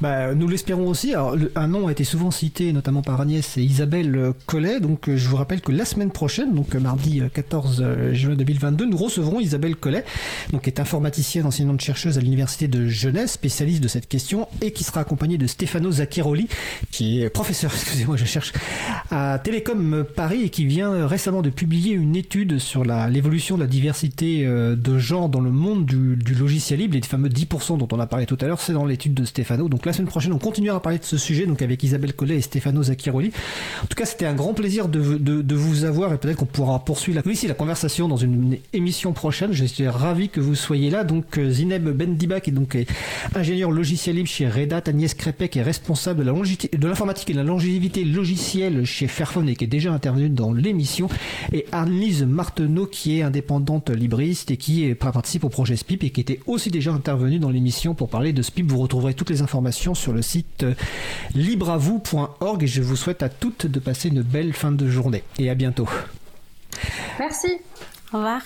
Bah, nous l'espérons aussi. Alors, un nom a été souvent cité, notamment par Agnès et Isabelle Collet. Donc, euh, je vous rappelle que la semaine prochaine, donc euh, mardi 14 euh, juin 2022, nous recevrons Isabelle Collet, donc qui est informaticienne, enseignante chercheuse à l'université de Genève, spécialiste de cette question, et qui sera accompagnée de Stefano Zacchiroli, qui est professeur, excusez-moi, je cherche, à Télécom Paris et qui vient récemment de publier une étude sur l'évolution de la diversité de genre dans le monde du, logiciel libre, les fameux 10% dont on a parlé tout à l'heure, c'est dans l'étude de Stefano. La semaine prochaine, on continuera à parler de ce sujet, donc avec Isabelle Collet et Stefano Zacchiroli. En tout cas, c'était un grand plaisir de, vous avoir et peut-être qu'on pourra poursuivre la, ici, la conversation dans une émission prochaine. Je suis ravi que vous soyez là. Donc euh, Zineb Bendiba, qui est donc ingénieur logiciel libre chez Red Hat, Agnès Crépet, qui est responsable de l'informatique et de la longévité logicielle chez Fairphone et qui est déjà intervenue dans l'émission, et Anne-Lise Marteneau, qui est indépendante libriste et qui participe au projet SPIP et qui était aussi déjà intervenue dans l'émission pour parler de SPIP. Vous retrouverez toutes les informations sur le site libreavou.org et je vous souhaite à toutes de passer une belle fin de journée et à bientôt. Merci. Au revoir.